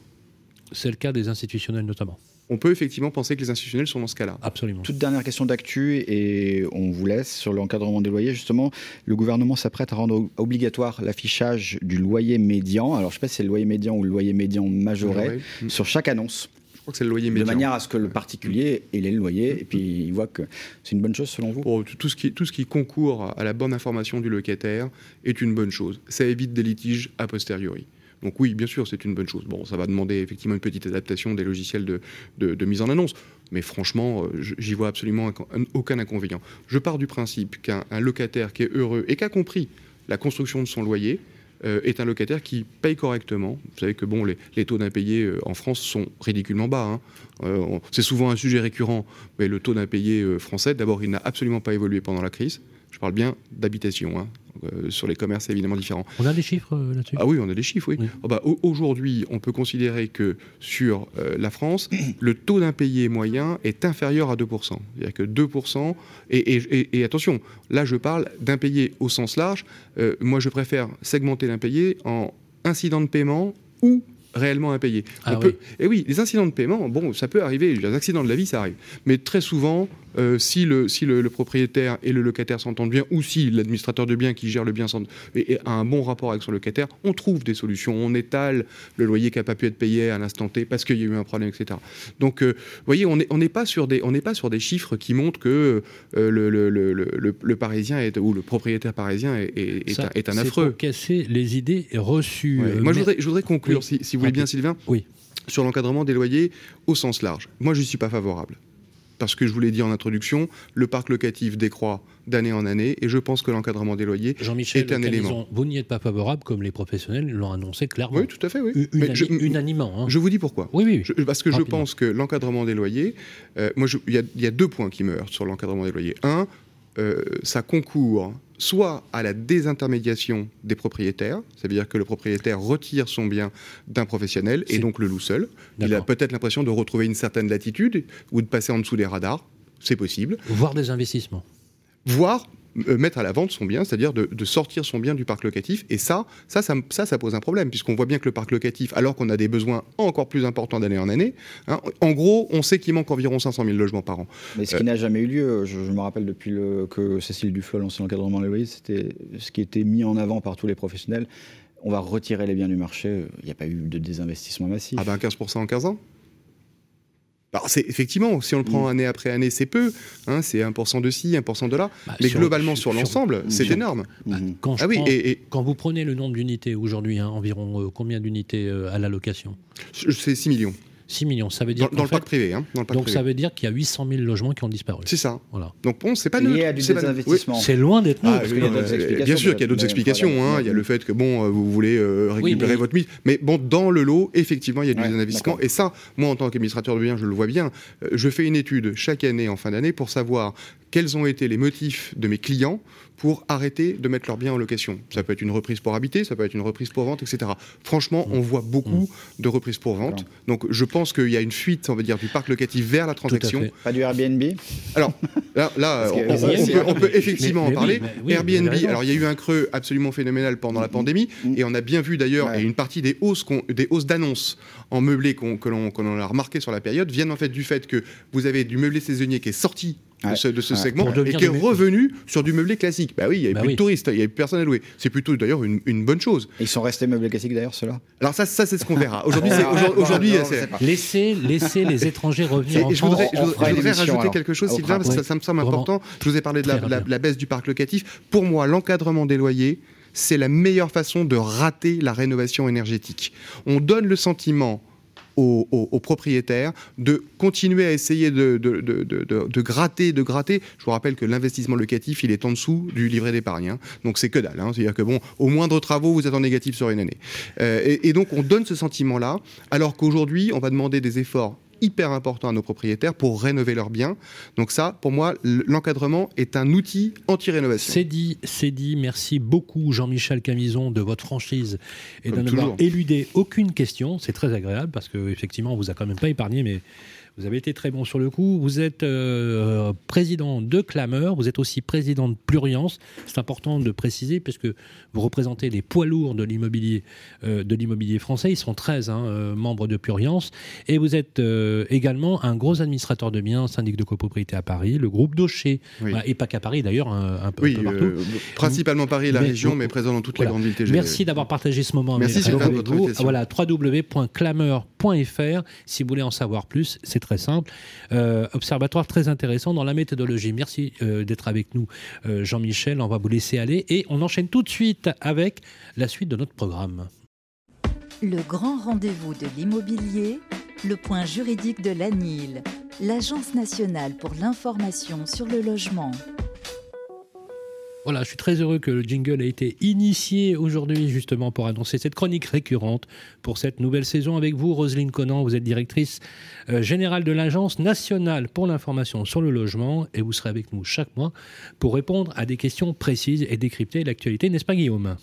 C'est le cas des institutionnels notamment. On peut effectivement penser que les institutionnels sont dans ce cas-là. Absolument. Toute dernière question d'actu et on vous laisse sur l'encadrement des loyers. Justement, le gouvernement s'apprête à rendre obligatoire l'affichage du loyer médian. Alors, je ne sais pas si c'est le loyer médian ou le loyer médian majoré Majoré. Sur chaque annonce. Je crois que c'est le loyer De manière à ce que le particulier ait les loyers et puis il voit que c'est une bonne chose selon vous? Pour tout ce, qui, tout ce qui concourt à la bonne information du locataire est une bonne chose. Ça évite des litiges a posteriori. Donc oui, bien sûr, c'est une bonne chose. Bon, ça va demander effectivement une petite adaptation des logiciels de, de- de mise en annonce. Mais franchement, euh, j'y vois absolument un- aucun inconvénient. Je pars du principe qu'un un locataire qui est heureux et qui a compris la construction de son loyer est un locataire qui paye correctement. Vous savez que bon, les, taux d'impayés euh, en France sont ridiculement bas. hein. Euh, c'est souvent un sujet récurrent, mais le taux d'impayé euh, français, d'abord, il n'a absolument pas évolué pendant la crise. Je parle bien d'habitation. hein. Euh, sur les commerces, c'est évidemment différent. On a des chiffres euh, là-dessus? Ah oui, on a des chiffres, oui. Oh bah, au- Aujourd'hui, on peut considérer que sur euh, la France, le taux d'impayé moyen est inférieur à 2%. C'est-à-dire que 2%, et, et- et- et attention, là je parle d'impayé au sens large. Moi je préfère segmenter l'impayé en incident de paiement ou réellement impayé. Ah On peut- oui. Et oui, les incidents de paiement, bon, ça peut arriver, les accidents de la vie, ça arrive. Mais très souvent, euh, si, le, si le, le propriétaire et le locataire s'entendent bien, ou si l'administrateur de biens qui gère le bien s'entend- et, et a un bon rapport avec son locataire, on trouve des solutions. On étale le loyer qui n'a pas pu être payé à l'instant T parce qu'il y a eu un problème, etc. Donc, euh, vous voyez, on n'est on pas, sur des- on pas sur des chiffres qui montrent que euh, le, parisien est, ou le propriétaire parisien est, est- Ça, un, est un c'est affreux. pour casser les idées reçues. Ouais. Moi, je voudrais, je voudrais conclure, Oui. si, si vous voulez bien. Sylvain, Oui. sur l'encadrement des loyers au sens large. Moi, je n'y suis pas favorable. Parce que je vous l'ai dit en introduction, le parc locatif décroît d'année en année et je pense que l'encadrement des loyers est un élément. vous n'y êtes pas favorable comme les professionnels l'ont annoncé clairement. Oui, tout à fait, oui. Unani- je- unanimement. hein. Je vous dis pourquoi. Oui, oui. Je- parce que Rapidement. je pense que l'encadrement des loyers, euh, moi, je- il y, a- il y a deux points qui me heurtent sur l'encadrement des loyers. Un, euh, ça concourt soit à la désintermédiation des propriétaires, ça veut dire que le propriétaire retire son bien d'un professionnel et donc le loue seul. Il a peut-être l'impression de retrouver une certaine latitude ou de passer en dessous des radars, c'est possible. Voire des investissements. Voire mettre à la vente son bien, c'est-à-dire de, de sortir son bien du parc locatif. Et ça, ça, ça, ça, ça pose un problème, puisqu'on voit bien que le parc locatif, alors qu'on a des besoins encore plus importants d'année en année, hein, en gros, on sait qu'il manque environ 500 000 logements par an. Mais ce qui Euh, n'a jamais eu lieu, je, je me rappelle depuis le- que Cécile Duflo a lancé l'encadrement des loyers, c'était ce qui était mis en avant par tous les professionnels. On va retirer les biens du marché. Il n'y a pas eu de désinvestissement massif. Ah ben 15% en 15 ans? Alors c'est effectivement, si on le Mm. prend année après année, c'est peu. hein, c'est 1% de ci, 1% de là. Bah, mais sur- globalement, sur- sur, l'ensemble, sur- c'est sur- énorme. Quand, je Ah oui, prends- et- et- quand vous prenez le nombre d'unités aujourd'hui, hein, environ euh, combien d'unités euh, à la location C'est 6 millions. 6 millions, ça veut dire Dans, le fait- parc privé. hein, dans le parc Donc privé. ça veut dire qu'il y a 800 000 logements qui ont disparu. C'est ça. Voilà. Donc bon, c'est pas Lié neutre. à du désinvestissement. Oui. C'est loin d'être Ah, euh, Bien sûr qu'il y a d'autres explications. voilà. hein. Il y a le fait que bon, euh, vous voulez euh, Oui, récupérer mais- votre mise, mais bon, dans le lot, effectivement, il y a du Ouais, désinvestissement. Et ça, moi, en tant qu'administrateur de biens, je le vois bien. Euh, Je fais une étude chaque année en fin d'année pour savoir quels ont été les motifs de mes clients pour arrêter de mettre leurs biens en location. Ça peut être une reprise pour habiter, ça peut être une reprise pour vente, etc. Franchement, on voit beaucoup de reprises pour vente. Donc, je pense qu'il y a une fuite, on va dire, du parc locatif vers la transaction. Pas du Airbnb? Alors là, on, peut, on peut effectivement Mais- mais en parler. oui, oui, Airbnb, alors il y a eu un creux absolument phénoménal pendant la pandémie, et on a bien vu d'ailleurs, Ouais. et une partie des hausses, qu'on- des hausses d'annonces en meublé qu'on- que l'on que l'on a remarqué sur la période viennent en fait du fait que vous avez du meublé saisonnier qui est sorti de Ouais. ce, de ce Ouais. segment et qui est revenu sur du meublé classique. Bah oui, il y avait Bah plus oui. de touristes, il y avait plus personne à louer. C'est plutôt d'ailleurs une, une bonne chose. Ils sont restés meublés classiques d'ailleurs, ceux-là Alors ça, ça c'est ce qu'on verra. Aujourd'hui. Laissez, laissez les étrangers revenir Et, en et je voudrais, je je rajouter alors. quelque chose, Sylvain, parce que ça, ça me semble Vraiment. important. Je vous ai parlé de la baisse du parc locatif. Pour moi, l'encadrement des loyers, c'est la meilleure façon de rater la rénovation énergétique. On donne le sentiment aux, propriétaires de continuer à essayer de, de- de- de- gratter, de gratter. Je vous rappelle que l'investissement locatif, il est en dessous du livret d'épargne. hein. Donc c'est que dalle. hein. C'est-à-dire que bon, au moindre travaux, vous êtes en négatif sur une année. Euh, et donc on donne ce sentiment-là, alors qu'aujourd'hui, on va demander des efforts hyper important à nos propriétaires pour rénover leurs biens. Donc ça, pour moi, l'encadrement est un outil anti-rénovation. C'est dit, c'est dit. Merci beaucoup Jean-Michel Camison de votre franchise et de n'avoir éludé aucune question. C'est très agréable parce que effectivement, on vous a quand même pas épargné, mais vous avez été très bon sur le coup. Vous êtes euh, président de Clameur, vous êtes aussi président de Pluriance. C'est important de préciser puisque vous représentez les poids lourds de l'immobilier euh, de l'immobilier français. Ils sont 13 hein, euh, membres de Pluriance. Et vous êtes également un gros administrateur de biens, syndic de copropriété à Paris, le groupe Daucher. et pas qu'à Paris d'ailleurs, un, peu, partout. principalement Paris et la région, mais présent dans toutes les grandes villes TGV. Merci d'avoir partagé ce moment Merci avec, vous. Voilà, www.clameur.fr si vous voulez en savoir plus. C'est très simple. Euh, observatoire très intéressant dans la méthodologie. Merci euh, d'être avec nous, euh, Jean-Michel. On va vous laisser aller et on enchaîne tout de suite avec la suite de notre programme. Le grand rendez-vous de l'immobilier, le point juridique de l'ANIL, l'Agence nationale pour l'information sur le logement. Voilà, je suis très heureux que le jingle ait été initié aujourd'hui justement pour annoncer cette chronique récurrente pour cette nouvelle saison avec vous, Roselyne Conan. Vous êtes directrice euh, générale de l'Agence nationale pour l'information sur le logement et vous serez avec nous chaque mois pour répondre à des questions précises et décrypter l'actualité, n'est-ce pas Guillaume?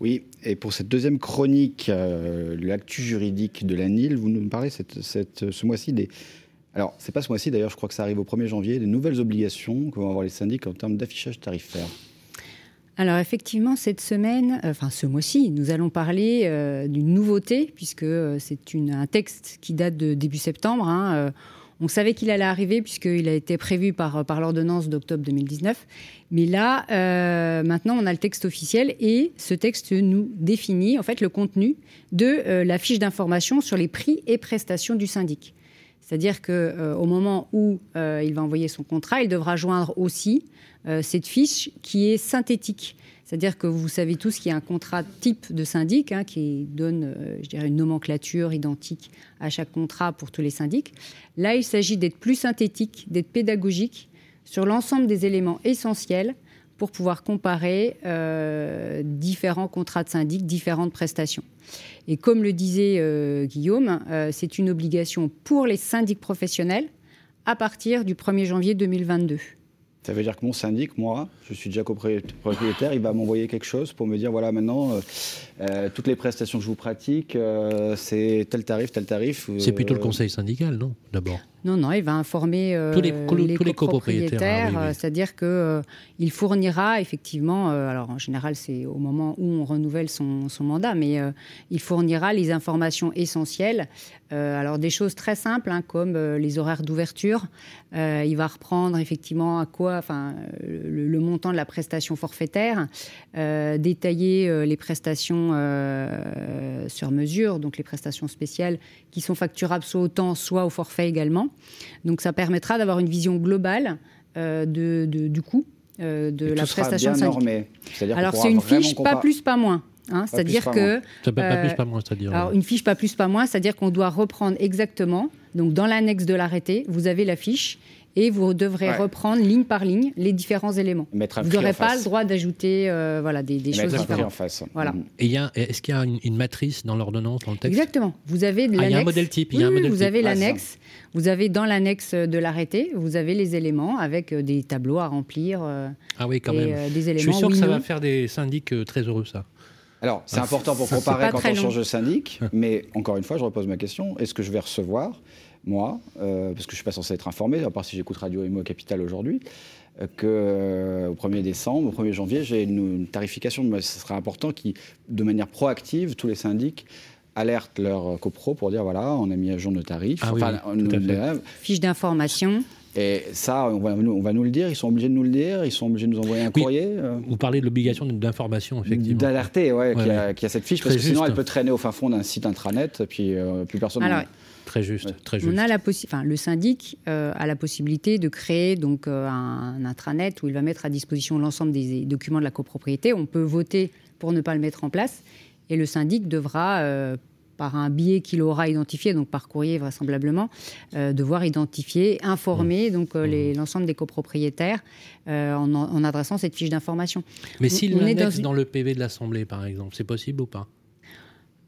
Oui, et pour cette deuxième chronique, euh, l'actu juridique de la NIL, vous nous parlez ce mois-ci des alors, c'est pas ce mois-ci d'ailleurs, je crois que ça arrive au 1er janvier, des nouvelles obligations que vont avoir les syndics en termes d'affichage tarifaire. Alors effectivement, cette semaine, euh, enfin ce mois-ci, nous allons parler euh, d'une nouveauté, puisque euh, c'est un texte qui date de début septembre. Hein, on savait qu'il allait arriver, puisqu'il a été prévu par, par l'ordonnance d'octobre 2019. Mais là, maintenant, on a le texte officiel, et ce texte nous définit en fait le contenu de la fiche d'information sur les prix et prestations du syndic. C'est-à-dire qu'au moment où il va envoyer son contrat, il devra joindre aussi cette fiche qui est synthétique. C'est-à-dire que vous savez tous qu'il y a un contrat type de syndic hein, qui donne, euh, je dirais, une nomenclature identique à chaque contrat pour tous les syndics. Là, il s'agit d'être plus synthétique, d'être pédagogique sur l'ensemble des éléments essentiels pour pouvoir comparer euh, différents contrats de syndic, différentes prestations. Et comme le disait Guillaume, c'est une obligation pour les syndics professionnels à partir du 1er janvier 2022. Ça veut dire que mon syndic, moi, je suis déjà copropriétaire, il va m'envoyer quelque chose pour me dire voilà, maintenant, euh, euh, toutes les prestations que je vous pratique, euh, c'est tel tarif, tel tarif. C'est plutôt le conseil syndical, non D'abord? Non, non, il va informer tous les, copropriétaires, hein, c'est-à-dire qu'il il fournira effectivement, alors en général c'est au moment où on renouvelle son, son mandat, mais il fournira les informations essentielles. alors des choses très simples hein, comme les horaires d'ouverture. il va reprendre effectivement à quoi, enfin le, le, montant de la prestation forfaitaire, détailler les prestations euh, sur mesure, donc les prestations spéciales qui sont facturables soit au temps, soit au forfait également. Donc ça permettra d'avoir une vision globale euh, de, du coût euh, de la prestation Alors c'est une fiche pas plus, pas moins. Hein, c'est-à-dire que pas plus, pas moins, c'est-à-dire alors une fiche pas plus pas moins, c'est-à-dire qu'on doit reprendre exactement. Donc dans l'annexe de l'arrêté, vous avez la fiche et vous devrez reprendre ligne par ligne les différents éléments. vous n'aurez pas le droit d'ajouter euh, voilà, des, des choses différentes. En face. Voilà. Mm. Et est-ce qu'il y a une, matrice dans l'ordonnance, dans le texte? Exactement. Vous avez l'annexe. Ah, il y a un modèle type. Il y a un modèle vous avez l'annexe. Vous avez dans l'annexe de l'arrêté, vous avez les éléments avec euh, des tableaux à remplir. Euh, ah oui, quand même. des éléments. Je suis sûr que ça va faire des syndics très heureux, ça. Alors, c'est ah, important pour comparer quand on change de syndic, mais encore une fois, je repose ma question est-ce que je vais recevoir moi, euh, parce que je ne suis pas censé être informé, à part si j'écoute Radio Imo Capital aujourd'hui, euh, qu'au euh, 1er décembre, au 1er janvier, j'ai une, tarification. Mais ce serait important qui, de manière proactive, tous les syndics alertent leur copro pour dire voilà, on a mis à jour nos tarifs. Ah enfin, Fiche d'information. Et ça, on va, on va, nous le dire, ils sont obligés de nous le dire, ils sont obligés de nous envoyer un courrier. Vous parlez de l'obligation d'information, effectivement. D'alerter, ouais, qu'il y, a cette fiche, parce que sinon elle peut traîner au fin fond d'un site intranet, et puis plus personne. Alors, Très juste, très juste. On a la enfin, le syndic euh, a la possibilité de créer donc euh, un, intranet où il va mettre à disposition l'ensemble des documents de la copropriété. On peut voter pour ne pas le mettre en place et le syndic devra euh, par un biais qu'il aura identifié, donc par courrier vraisemblablement, devoir identifier, informer mmh. donc mmh. l'ensemble des copropriétaires en, en, adressant cette fiche d'information. Mais s'il l'indexe dans... dans le PV de l'Assemblée, par exemple, c'est possible ou pas?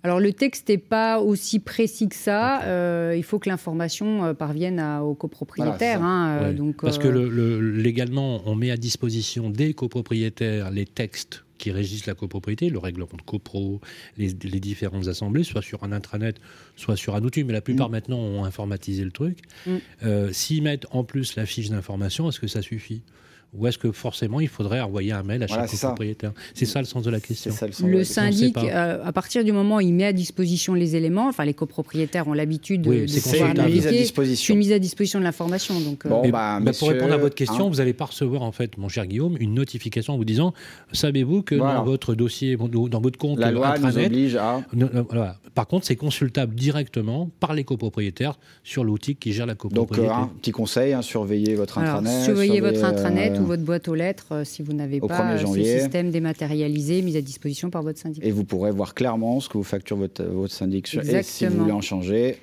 Alors le texte n'est pas aussi précis que ça. Euh, il faut que l'information euh, parvienne à- aux copropriétaires. hein, euh, donc, Parce que le- le- légalement, on met à disposition des copropriétaires les textes qui régissent la copropriété, le règlement de copro, les, les différentes assemblées, soit sur un intranet, soit sur un outil, mais la plupart maintenant ont informatisé le truc. Mm. S'ils mettent en plus la fiche d'information, est-ce que ça suffit? Ou est-ce que forcément il faudrait envoyer un mail à Voilà, chaque c'est ça. copropriétaire C'est ça le sens de la question. Le syndic, euh, à partir du moment où il met à disposition les éléments, enfin les copropriétaires ont l'habitude de, Oui, de c'est pouvoir naviguer. Mise à disposition. Une mise à disposition de l'information. Donc, euh, Mais, bah, bah, pour répondre à votre question, hein. vous n'allez pas recevoir, en fait, mon cher Guillaume, une notification en vous disant Savez-vous que Voilà. dans votre dossier, dans votre compte La loi nous intranet, oblige à- Ne- euh, voilà. Par contre, c'est consultable directement par les copropriétaires sur l'outil qui gère la Donc, copropriété. euh, un petit conseil, hein, surveillez votre Alors, intranet. surveillez votre surveillez, intranet euh, ou votre boîte aux lettres euh, si vous n'avez pas 1er euh, ce système dématérialisé mis à disposition par votre syndic. Et vous pourrez voir clairement ce que vous facture votre, votre syndic. sur- Et si Exactement. vous voulez en changer,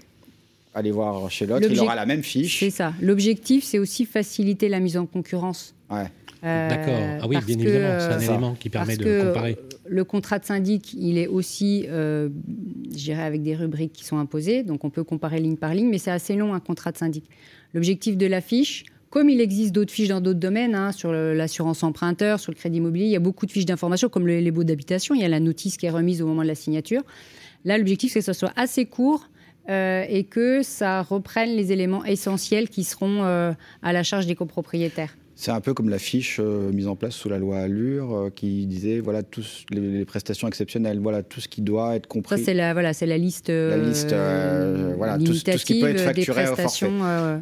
allez voir chez l'autre. Il aura la même fiche. C'est ça. L'objectif, c'est aussi faciliter la mise en concurrence. Ouais. Euh, D'accord. Ah oui, bien que, évidemment, c'est un euh, élément qui permet parce de que comparer. Le contrat de syndic, il est aussi, euh, je dirais, avec des rubriques qui sont imposées, donc on peut comparer ligne par ligne, mais c'est assez long un contrat de syndic. L'objectif de la fiche, comme il existe d'autres fiches dans d'autres domaines, hein, sur l'assurance emprunteur, sur le crédit immobilier, il y a beaucoup de fiches d'information, comme le- les baux d'habitation, il y a la notice qui est remise au moment de la signature. Là, l'objectif, c'est que ce soit assez court euh, et que ça reprenne les éléments essentiels qui seront euh, à la charge des copropriétaires. C'est un peu comme la fiche euh, mise en place sous la loi Allure euh, qui disait voilà tous les, les prestations exceptionnelles, voilà tout ce qui doit être Ça, compris. c'est la, voilà, c'est la liste, la euh, liste, euh, voilà tout, ce- tout ce qui peut être facturé au forfait.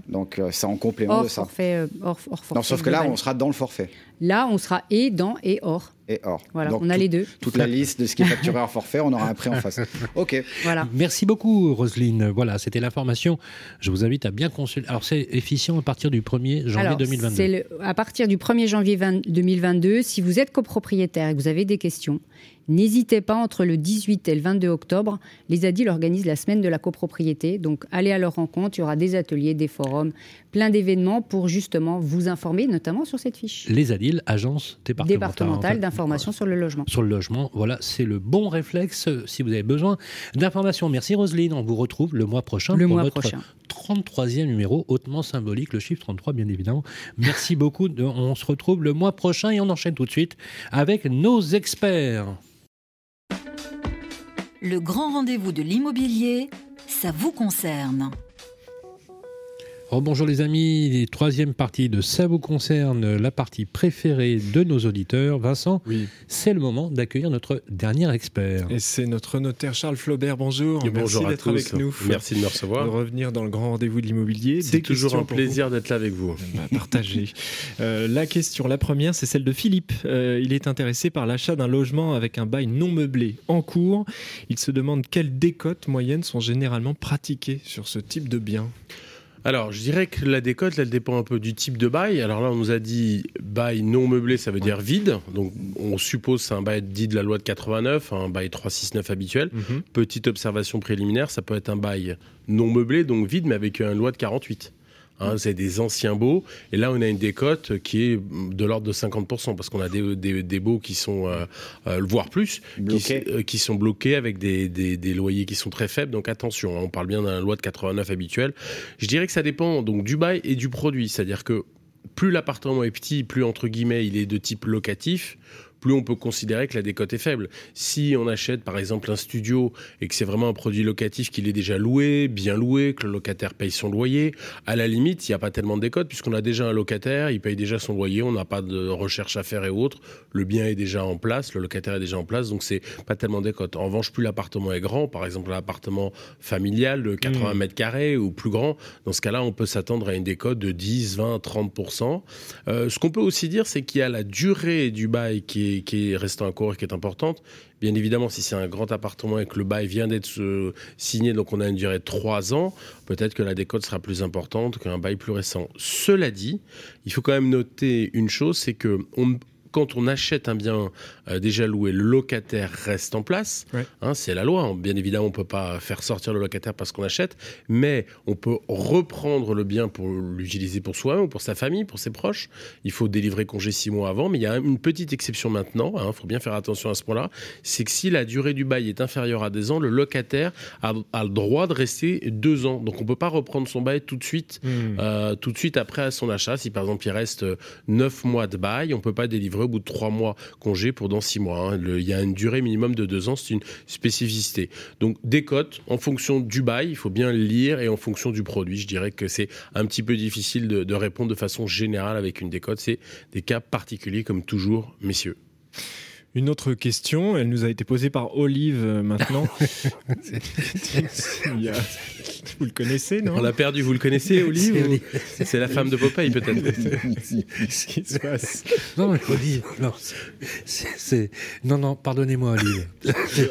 Donc c'est en complément hors de ça. forfait, hors, hors forfait Non, sauf que là, on sera dans le forfait Là, on sera et dans et hors. et hors. Voilà, Donc, on a tout- les deux. Toute la liste de ce qui est facturé hors forfait, on aura un prix en face. Ok. Voilà. Merci beaucoup, Roselyne. Voilà, c'était l'information. Je vous invite à bien consulter. Alors, c'est efficient à partir du 1er janvier Alors, 2022. c'est le- à partir du 1er janvier 20 2022, si vous êtes copropriétaire et que vous avez des questions, n'hésitez pas entre le 18 et le 22 octobre. Les ADIL organisent la semaine de la copropriété. Donc, allez à leur rencontre. Il y aura des ateliers, des forums, plein d'événements pour justement vous informer, notamment sur cette fiche Les ADIL, agence départementale, d'information sur le logement. sur le logement. Voilà, c'est le bon réflexe euh, si vous avez besoin d'informations. Merci Roselyne, on vous retrouve le mois prochain Le pour mois notre prochain. 33e numéro, hautement symbolique, le chiffre 33 bien évidemment. Merci beaucoup, on se retrouve le mois prochain et on enchaîne tout de suite avec nos experts. Le grand rendez-vous de l'immobilier, ça vous concerne. Oh, bonjour les amis, troisième partie de Ça vous concerne, la partie préférée de nos auditeurs. Vincent, c'est le moment d'accueillir notre dernier expert. Et c'est notre notaire Charles Flaubert. Bonjour. Et bonjour Merci d'être avec nous. Merci de me recevoir. De revenir dans le grand rendez-vous de l'immobilier. C'est toujours un plaisir d'être là avec vous. Bah, partagez. Euh, la question, la première, c'est celle de Philippe. Euh, il est intéressé par l'achat d'un logement avec un bail non meublé en cours. Il se demande quelles décotes moyennes sont généralement pratiquées sur ce type de bien. Alors, je dirais que la décote, elle dépend un peu du type de bail. Alors là, on nous a dit bail non meublé, ça veut dire vide. Donc, on suppose que c'est un bail dit de la loi de 89, un bail 369 habituel. Mhm. Petite observation préliminaire, ça peut être un bail non meublé, donc vide, mais avec une loi de 48. Hein, c'est des anciens baux. Et là, on a une décote qui est de l'ordre de 50%, parce qu'on a des, des, des baux qui sont, euh, euh, voire plus, qui, euh, qui sont bloqués avec des, des, des loyers qui sont très faibles. Donc attention, hein, on parle bien d'un loi de 89 habituel. Je dirais que ça dépend donc du bail et du produit. C'est-à-dire que plus l'appartement est petit, plus entre guillemets il est de type locatif, plus on peut considérer que la décote est faible. Si on achète par exemple un studio et que c'est vraiment un produit locatif qu'il est déjà loué, bien loué, que le locataire paye son loyer, à la limite, il n'y a pas tellement de décote puisqu'on a déjà un locataire, il paye déjà son loyer, on n'a pas de recherche à faire et autres, le bien est déjà en place, le locataire est déjà en place, donc c'est pas tellement décote. En revanche, plus l'appartement est grand, par exemple un appartement familial de 80 Mmh. mètres carrés ou plus grand, dans ce cas-là, on peut s'attendre à une décote de 10, 20, 30%. Euh, ce qu'on peut aussi dire, c'est qu'il y a la durée du bail qui est, qui est court et qui est importante. Bien évidemment, si c'est un grand appartement et que le bail vient d'être euh, signé, donc on a une durée de 3 ans, peut-être que la décote sera plus importante qu'un bail plus récent. Cela dit, il faut quand même noter une chose, c'est que on quand on achète un bien euh, déjà loué, le locataire reste en place. Hein, c'est la loi. Bien évidemment, on peut pas faire sortir le locataire parce qu'on achète, mais on peut reprendre le bien pour l'utiliser pour soi-même, pour sa famille, pour ses proches. Il faut délivrer congé six mois avant, mais il y a une petite exception maintenant. Il faut bien faire attention à ce point-là. C'est que si la durée du bail est inférieure à deux ans, le locataire a, a le droit de rester deux ans. Donc on peut pas reprendre son bail tout de suite, Hmm. euh, tout de suite après son achat. Si par exemple il reste euh, neuf mois de bail, on peut pas délivrer au bout de trois mois congé pour dans six mois. hein. Il y a une durée minimum de deux ans, c'est une spécificité. Donc des cotes en fonction du bail, il faut bien le lire et en fonction du produit. Je dirais que c'est un petit peu difficile de répondre de façon générale avec une décote. C'est des cas particuliers comme toujours, messieurs. Une autre question, elle nous a été posée par Olive euh, maintenant. Il y a- Vous le connaissez, non? On l'a perdu, vous le connaissez, Olive C'est ou- Olive. C'est la femme de Popeye, peut-être? Qu'est-ce qui se passe? Non, mais Olive, non, c'est- c'est- non, non, pardonnez-moi, Olive.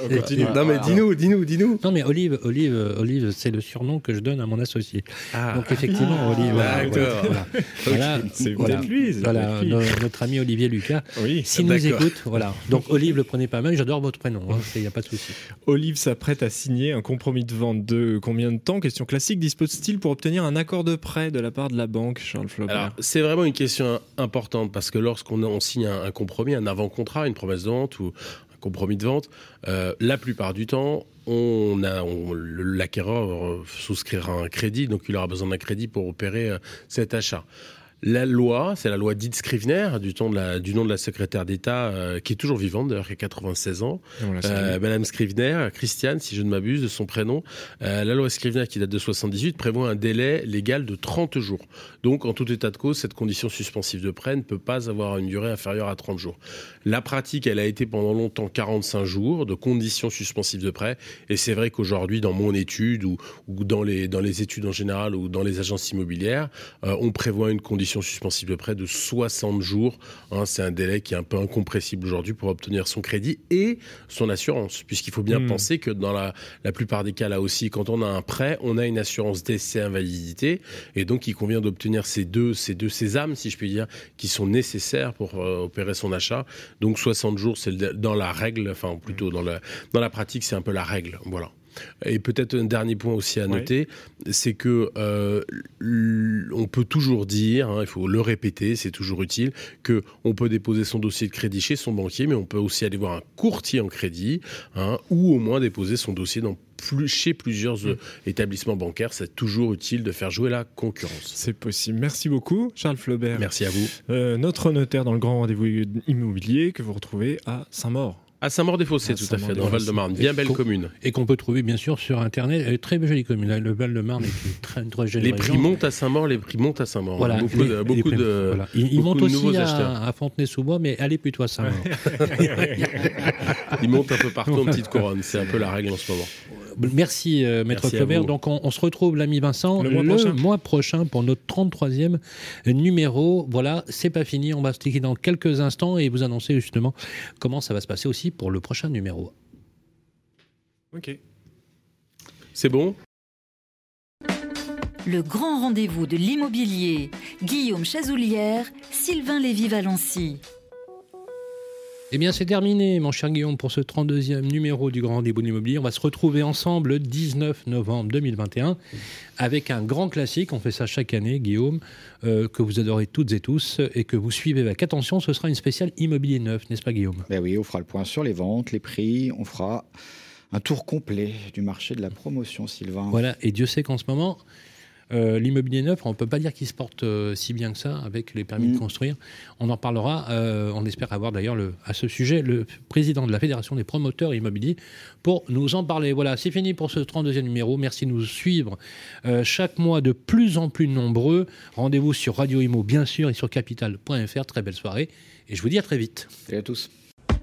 On continue. Non, mais dis-nous, dis-nous, dis-nous. Non, mais Olive, Olive, Olive, c'est le surnom que je donne à mon associé. Ah. Donc effectivement, Ah, Olive. voilà, d'accord. voilà. C'est voilà, peut-être lui, c'est voilà, peut-être lui. no- notre ami Olivier Lucas. Oui, S'il nous d'accord. écoute, voilà. Donc Olive, le prenez pas mal. J'adore votre prénom. Il n'y a pas de souci. Olive s'apprête à signer un compromis de vente de combien de temps? Question classique. Dispose-t-il pour obtenir un accord de prêt de la part de la banque, Charles Flaubert? Alors, c'est vraiment une question importante parce que lorsqu'on on signe un, un compromis, un avant-contrat, une promesse de vente ou un compromis de vente, euh, la plupart du temps, on a, on- le- l'acquéreur euh, souscrira un crédit, donc il aura besoin d'un crédit pour opérer euh, cet achat. La loi, c'est la loi dite Scrivener, du, temps de la- du nom de la secrétaire d'État, euh, qui est toujours vivante d'ailleurs, qui a 96 ans. Euh, Madame Scrivener, Christiane, si je ne m'abuse de son prénom, euh, la loi Scrivener qui date de 78 prévoit un délai légal de 30 jours. Donc, en tout état de cause, cette condition suspensive de prêt ne peut pas avoir une durée inférieure à 30 jours. La pratique, elle a été pendant longtemps 45 jours de conditions suspensives de prêt. Et c'est vrai qu'aujourd'hui, dans mon étude ou, ou dans, les, dans les études en général ou dans les agences immobilières, euh, on prévoit une condition suspensive de prêt de 60 jours. Hein, c'est un délai qui est un peu incompressible aujourd'hui pour obtenir son crédit et son assurance. Puisqu'il faut bien Hmm. penser que dans la, la plupart des cas, là aussi, quand on a un prêt, on a une assurance décès invalidité. Et donc, il convient d'obtenir ces deux, ces deux sésames, si je puis dire, qui sont nécessaires pour euh, opérer son achat. Donc, 60 jours, c'est dans la règle, enfin, plutôt dans la, dans la pratique, c'est un peu la règle. Voilà. Et peut-être un dernier point aussi à noter, c'est que euh, on peut toujours dire, hein, il faut le répéter, c'est toujours utile, que on peut déposer son dossier de crédit chez son banquier, mais on peut aussi aller voir un courtier en crédit, hein, ou au moins déposer son dossier dans plus, chez plusieurs euh, établissements bancaires. C'est toujours utile de faire jouer la concurrence. C'est possible. Merci beaucoup, Charles Flaubert. Merci à vous. Euh, notre notaire dans le grand rendez-vous immobilier que vous retrouvez à Saint-Maur. À Saint-Maur-des-Fossés, tout à fait, dans Saint-Maur-des-Fossés. Val-de-Marne. Bien belle commune. Et qu'on peut trouver bien sûr sur Internet. Elle est très jolie commune. Le Val-de-Marne est une très, très jolie Les prix montent à Saint-Maur, les prix montent à Saint-Maur. Voilà, beaucoup les- de, beaucoup prix- de, voilà. Il, il beaucoup monte de aussi à Fontenay-sous-Bois, mais allez plutôt à Saint-Maur. Ils montent un peu partout en petite couronne. C'est un peu la règle en ce moment. Merci, euh, Maître vous. Donc, on, on se retrouve, l'ami Vincent, Le mois prochain. mois prochain pour notre 33e numéro. Voilà, c'est pas fini. On va se cliquer dans quelques instants et vous annoncer justement comment ça va se passer aussi pour le prochain numéro. Ok. C'est bon? Le grand rendez-vous de l'immobilier. Guillaume Chazoulière, Sylvain Lévy-Valency. Eh bien, c'est terminé, mon cher Guillaume, pour ce 32e numéro du Grand Rendez-vous de l'Immobilier. On va se retrouver ensemble le 19 novembre 2021 avec un grand classique. On fait ça chaque année, Guillaume, euh, que vous adorez toutes et tous et que vous suivez avec attention. Ce sera une spéciale Immobilier neuf, n'est-ce pas, Guillaume? Ben oui, on fera le point sur les ventes, les prix, on fera un tour complet du marché de la promotion, Sylvain. Voilà, et Dieu sait qu'en ce moment, euh, l'immobilier neuf, on ne peut pas dire qu'il se porte euh, si bien que ça avec les permis de construire. On en parlera. euh, on espère avoir d'ailleurs le- à ce sujet le président de la Fédération des promoteurs immobiliers pour nous en parler. Voilà, c'est fini pour ce 32e numéro. Merci de nous suivre chaque mois de plus en plus nombreux. Rendez-vous sur Radio Imo, bien sûr, et sur capital.fr. Très belle soirée. Et je vous dis à très vite. Salut à tous.